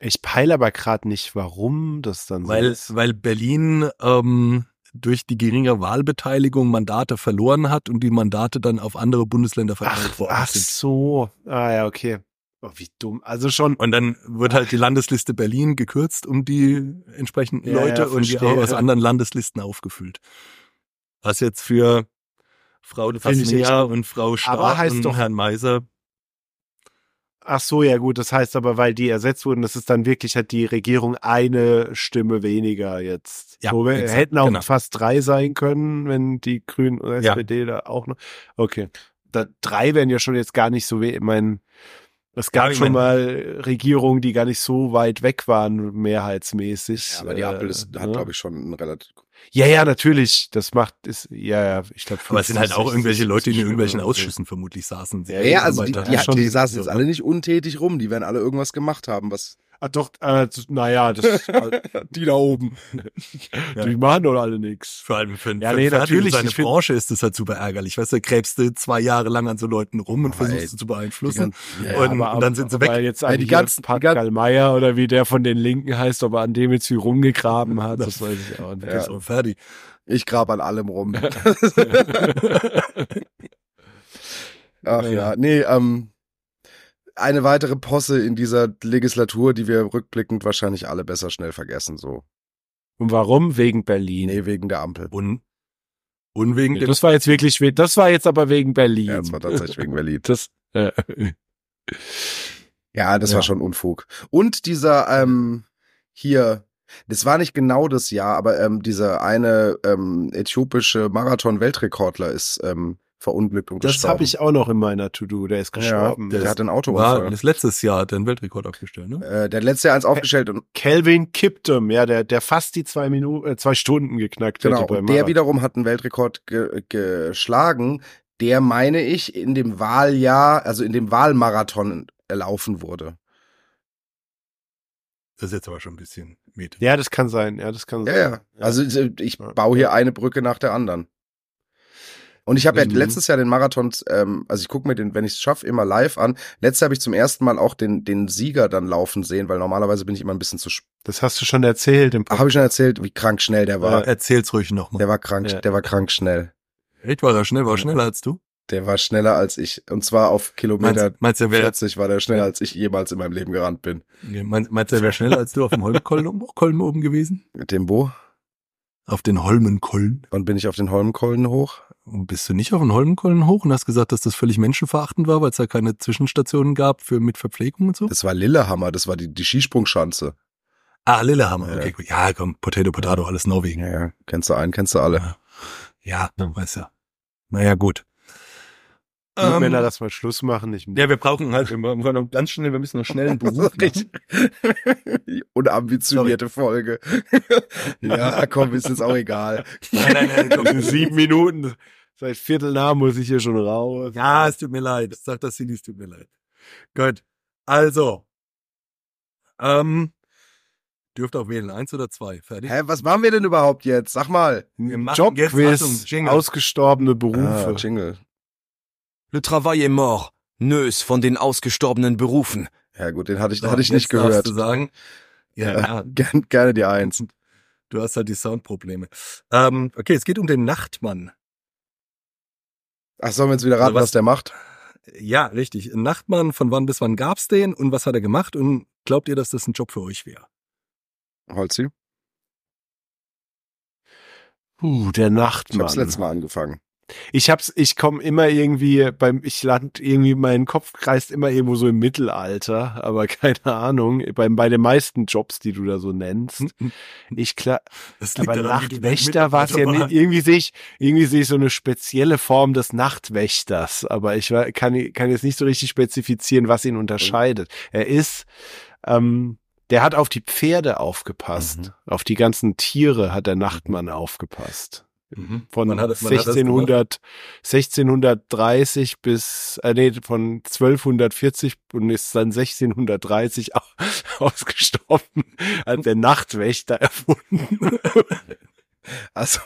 Ich peile aber gerade nicht, warum das dann so Weil, ist. weil Berlin ähm, durch die geringe Wahlbeteiligung Mandate verloren hat und die Mandate dann auf andere Bundesländer verteilt Ach, worden ach sind. so. Ah ja, okay. Oh, wie dumm. Also schon. Und dann wird halt die Landesliste Berlin gekürzt um die entsprechenden Ja, Leute ja, und die auch aus anderen Landeslisten aufgefüllt. Was jetzt für Frau Fasnea und Frau Aber Stark heißt und doch- Herrn Meiser Ach so, ja gut. Das heißt aber, weil die ersetzt wurden, das ist dann wirklich hat die Regierung eine Stimme weniger jetzt. Ja, so, wir exakt, hätten auch genau. fast drei sein können, wenn die Grünen Ja. SPD da auch noch. Okay. Da, drei wären ja schon jetzt gar nicht so weh. Ich meine, es gab Ja, schon mein- mal Regierungen, die gar nicht so weit weg waren, mehrheitsmäßig. Ja, aber die Ampel ist, hat, ne? glaube ich, schon ein relativ. Ja, ja, natürlich. Das macht, ist, ja, ja, ich glaube. Aber es sind halt auch irgendwelche Leute, die in irgendwelchen. Ausschüssen vermutlich saßen. Ja, ja, also die, die, Ja, schon die saßen jetzt alle nicht untätig rum, die werden alle irgendwas gemacht haben, was Ah, doch, äh, naja, das, die da oben. Ja. die machen doch alle nix. Vor allem für, Ja, für nee, und natürlich, seine Branche ist das halt super ärgerlich. Weißt du, gräbst du zwei Jahre lang an so Leuten rum und Aber versuchst ey, sie zu beeinflussen. ganzen- ja, Und- aber- dann sind sie weg. Weil jetzt Ja, an die die ganzen- Pascal Meyer oder wie der von den Linken heißt, ob er an dem jetzt viel rumgegraben hat, das weiß ich auch nicht. Ja. So, Ferdi. ich grab an allem rum. Ach ja, nee, ähm, eine weitere Posse in dieser Legislatur, die wir rückblickend wahrscheinlich alle besser schnell vergessen, so. Und warum? Wegen Berlin. Nee, wegen der Ampel. Und, und wegen dem das war jetzt wirklich, das war jetzt aber wegen Berlin. Ja, das war tatsächlich wegen Berlin. Das, äh, Ja, das Ja. war schon Unfug. Und dieser, ähm, hier, das war nicht genau das Jahr, aber ähm, dieser eine ähm, äthiopische Marathon-Weltrekordler ist ähm, verunglückt und das gestorben. habe ich auch noch in meiner To-Do. Der ist ja, gestorben. der Das- hat einen war Autounfall. das letztes Jahr den Weltrekord aufgestellt, ne? Äh, der hat letztes Jahr eins aufgestellt und Kelvin Kiptum, ja, der, der fast die zwei Minuten, äh, zwei Stunden geknackt genau, hätte und der wiederum hat einen Weltrekord ge geschlagen, der meine ich in dem Wahljahr, also in dem Wahlmarathon erlaufen wurde. Das ist jetzt aber schon ein bisschen Meta. Ja, das kann sein. Ja, das kann Ja, sein. ja. Also äh, ich Ja. baue hier eine Brücke nach der anderen. Und ich habe ja Mhm. letztes Jahr den Marathon, ähm, also ich gucke mir den, wenn ich es schaffe, immer live an. Letztes Jahr habe ich zum ersten Mal auch den, den Sieger dann laufen sehen, weil normalerweise bin ich immer ein bisschen zu spät. Das hast du schon erzählt im Habe ich schon erzählt, wie krank schnell der war. Erzähl's ruhig nochmal. Der war krank, Ja. der war krank schnell. Echt, war er schnell, war er schneller als du? Der war schneller als ich. Und zwar auf Kilometer Meinst, meinst du, er wäre 40 war der schneller als ich jemals in meinem Leben gerannt bin. meinst, meinst du, er wäre schneller als du auf dem Holmenkollen Kollen oben gewesen? Mit dem Bo. Auf den Holmenkollen? Und bin ich auf den Holmenkollen hoch. Bist du nicht auf den Holmenkollen hoch und hast gesagt, dass das völlig menschenverachtend war, weil es da keine Zwischenstationen gab für mit Verpflegung und so? Das war Lillehammer, das war die, die Skisprungschanze. Ah, Lillehammer. Ja. Okay, gut. Ja, komm, Potato, Potato, alles Norwegen. Ja, ja. Kennst du einen, kennst du alle. Ja, dann weiß ja. Naja, gut. Gut, Ähm, Männer, lass mal Schluss machen. Ich, ja, wir brauchen halt, wir brauchen noch ganz schnell, wir müssen noch schnell einen Beruf. Unambitionierte Folge. ja, komm, ist jetzt auch egal. Nein, nein, nein, komm. sieben Minuten, seit Viertel nach muss ich hier schon raus. Ja, es tut mir leid. Sag das Silly, es tut mir leid. Gut. Also. Ähm, Dürft auch wählen, eins oder zwei. Fertig. Hä, was machen wir denn überhaupt jetzt? Sag mal. Jobquiz, ausgestorbene Ah, Berufe. Jingle. Le travail est mort. Nös von den ausgestorbenen Berufen. Ja gut, den hatte ich, So, hatte ich nicht darfst gehört. Du sagen. Ja, ja, Gern, gerne die Eins. du hast halt die Soundprobleme. Ähm, okay, es geht um den Nachtmann. Ach, sollen wir jetzt wieder raten, Also was- was der macht? Ja, richtig. Ein Nachtmann, von wann bis wann gab's den und was hat er gemacht? Und glaubt ihr, dass das ein Job für euch wäre? Holzi? Puh, der Ich Nachtmann. hab's letztes Mal angefangen. Ich hab's, ich komme immer irgendwie beim, ich land irgendwie, mein Kopf kreist immer irgendwo so im Mittelalter, aber keine Ahnung, beim, bei den meisten Jobs, die du da so nennst. Ich klar, Das aber daran, Nachtwächter war es ja nicht, irgendwie sehe ich, irgendwie sehe ich so eine spezielle Form des Nachtwächters, aber ich kann, kann jetzt nicht so richtig spezifizieren, was ihn unterscheidet. Er ist, ähm, der hat auf die Pferde aufgepasst, Mhm. auf die ganzen Tiere hat der Nachtmann aufgepasst Mhm. von Wann hat- das 1600, 1630 bis, äh, nee, von 1240 und ist dann 1630 au- ausgestorben, hat der Nachtwächter erfunden. Also,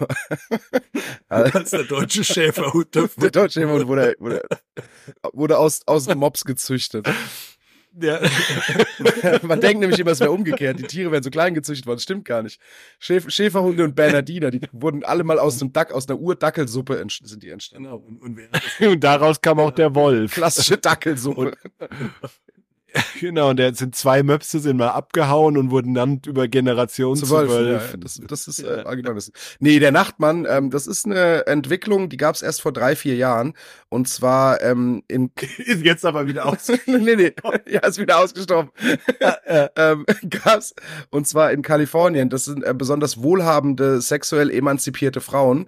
Als der deutsche Schäferhund der deutsche Hund wurde, wurde, wurde aus, aus Mops gezüchtet. Ja. Man denkt nämlich immer, es wäre umgekehrt. Die Tiere werden so klein gezüchtet worden. Stimmt gar nicht. Schäf Schäferhunde und Bernardiner, die wurden alle mal aus einem Dack, aus einer Urdackelsuppe sind die entstanden. Genau. Und, und Und daraus kam auch der Wolf. Klassische Dackelsuppe. Genau, und der sind zwei Möpse sind mal abgehauen und wurden dann über Generationen zu, Zu Wolf. Ja, ja, das, das ist äh. Nee, der Nachtmann, ähm, das ist eine Entwicklung, die gab es erst vor drei, vier Jahren. Und zwar ähm, in Ist jetzt aber wieder aus. nee, nee, ja, ist wieder ausgestorben. ähm, gab's und zwar in Kalifornien. Das sind äh, besonders wohlhabende, sexuell emanzipierte Frauen,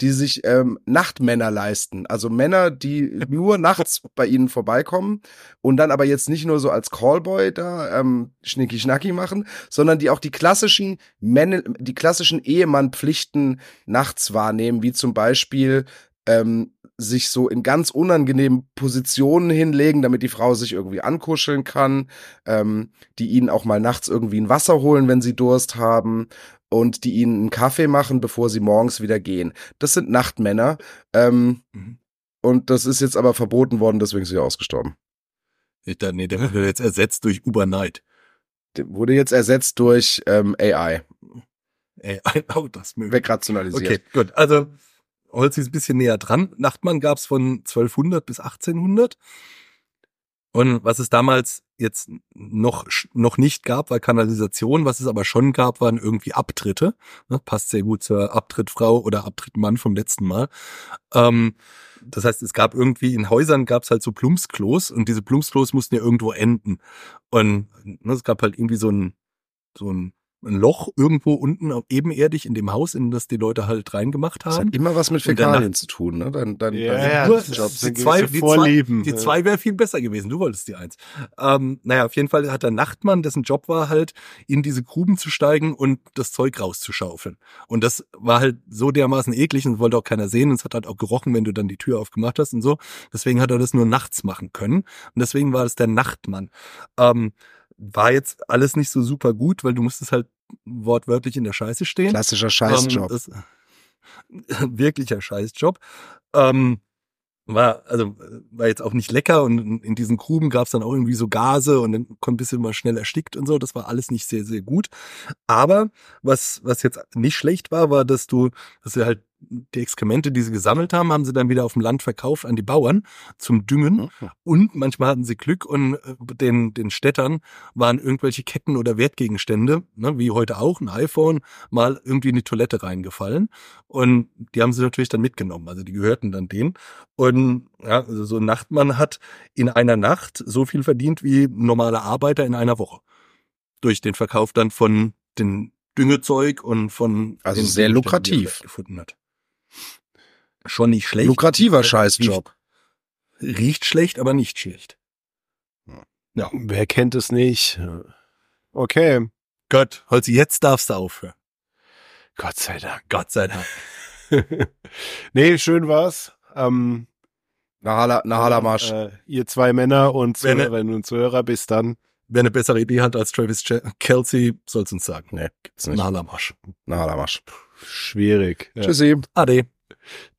die sich ähm, Nachtmänner leisten. Also Männer, die nur nachts bei ihnen vorbeikommen und dann aber jetzt nicht nur so als Callboy da ähm, schnicki schnacki machen, sondern die auch die klassischen Männer, die klassischen Ehemannpflichten nachts wahrnehmen, wie zum Beispiel ähm, sich so in ganz unangenehmen Positionen hinlegen, damit die Frau sich irgendwie ankuscheln kann, ähm, die ihnen auch mal nachts irgendwie ein Wasser holen, wenn sie Durst haben und die ihnen einen Kaffee machen, bevor sie morgens wieder gehen. Das sind Nachtmänner. Ähm, Mhm. und das ist jetzt aber verboten worden, deswegen ist sie ausgestorben. Ich dachte, nee, der wurde jetzt ersetzt durch Ubernight. Der wurde jetzt ersetzt durch ähm, AI, Ey, auch das möglich. wegrationalisiert. Okay, gut. Also Holz ist ein bisschen näher dran. Nachtmann gab's von 1200 bis 1800. Und was es damals jetzt noch, noch nicht gab, war Kanalisation. Was es aber schon gab, waren irgendwie Abtritte. Ne, passt sehr gut zur Abtrittfrau oder Abtrittmann vom letzten Mal. Ähm, das heißt, es gab irgendwie in Häusern gab's halt so Plumpsklos und diese Plumpsklos mussten ja irgendwo enden. Und ne, es gab halt irgendwie so ein, so ein, ein Loch irgendwo unten auf- ebenerdig in dem Haus, in das die Leute halt reingemacht Das haben. hat immer was mit Fäkalien zu tun, ne? Dein, dein, Ja, dein ja, Nur das Job. die zwei, die Vorlieben. Zwei, die zwei wäre viel besser gewesen. Du wolltest die eins. Ähm, naja, auf jeden Fall hat der Nachtmann, dessen Job war halt, in diese Gruben zu steigen und das Zeug rauszuschaufeln. Und das war halt so dermaßen eklig und wollte auch keiner sehen. Und es hat halt auch gerochen, wenn du dann die Tür aufgemacht hast und so. Deswegen hat er das nur nachts machen können. Und deswegen war es der Nachtmann. Ähm, war jetzt alles nicht so super gut, weil du musstest halt wortwörtlich in der Scheiße stehen. Klassischer Ähm, Scheißjob. das, wirklicher Scheißjob. Ähm, war, also, war jetzt auch nicht lecker und in- diesen Gruben gab es dann auch irgendwie so Gase und dann kommt ein bisschen mal schnell erstickt und so. Das war alles nicht sehr, sehr gut. Aber was, was jetzt nicht schlecht war, war, dass du, dass sie halt die Exkremente, die sie gesammelt haben, haben sie dann wieder auf dem Land verkauft an die Bauern zum Düngen. Mhm. Und manchmal hatten sie Glück und äh, den, den Städtern waren irgendwelche Ketten oder Wertgegenstände, ne, wie heute auch, ein iPhone, mal irgendwie in die Toilette reingefallen. Und die haben sie natürlich dann mitgenommen. Also die gehörten dann denen. Und ja, also so ein Nachtmann hat in einer Nacht so viel verdient wie ein normaler Arbeiter in einer Woche. Durch den Verkauf dann von den Düngezeug und von Also den sehr lukrativ. gefunden hat. Schon nicht schlecht. Lukrativer Scheißjob. Riecht schlecht, aber nicht schlecht. Ja, wer kennt es nicht? Okay. Gott, Holzi, jetzt darfst du aufhören. Gott sei Dank. Gott sei Dank. nee, schön war's. Ähm, Nahala, Nahala Marsch. äh, ihr zwei Männer und Wenn- Zuhörerinnen und Zuhörer, bis dann. wer eine bessere Idee hat als Travis Kelsey, soll es uns sagen. Nee, gibt's nicht. Nala Marsch. Na, da mach. Schwierig. Ja. Tschüssi. Ade.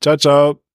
Ciao, ciao.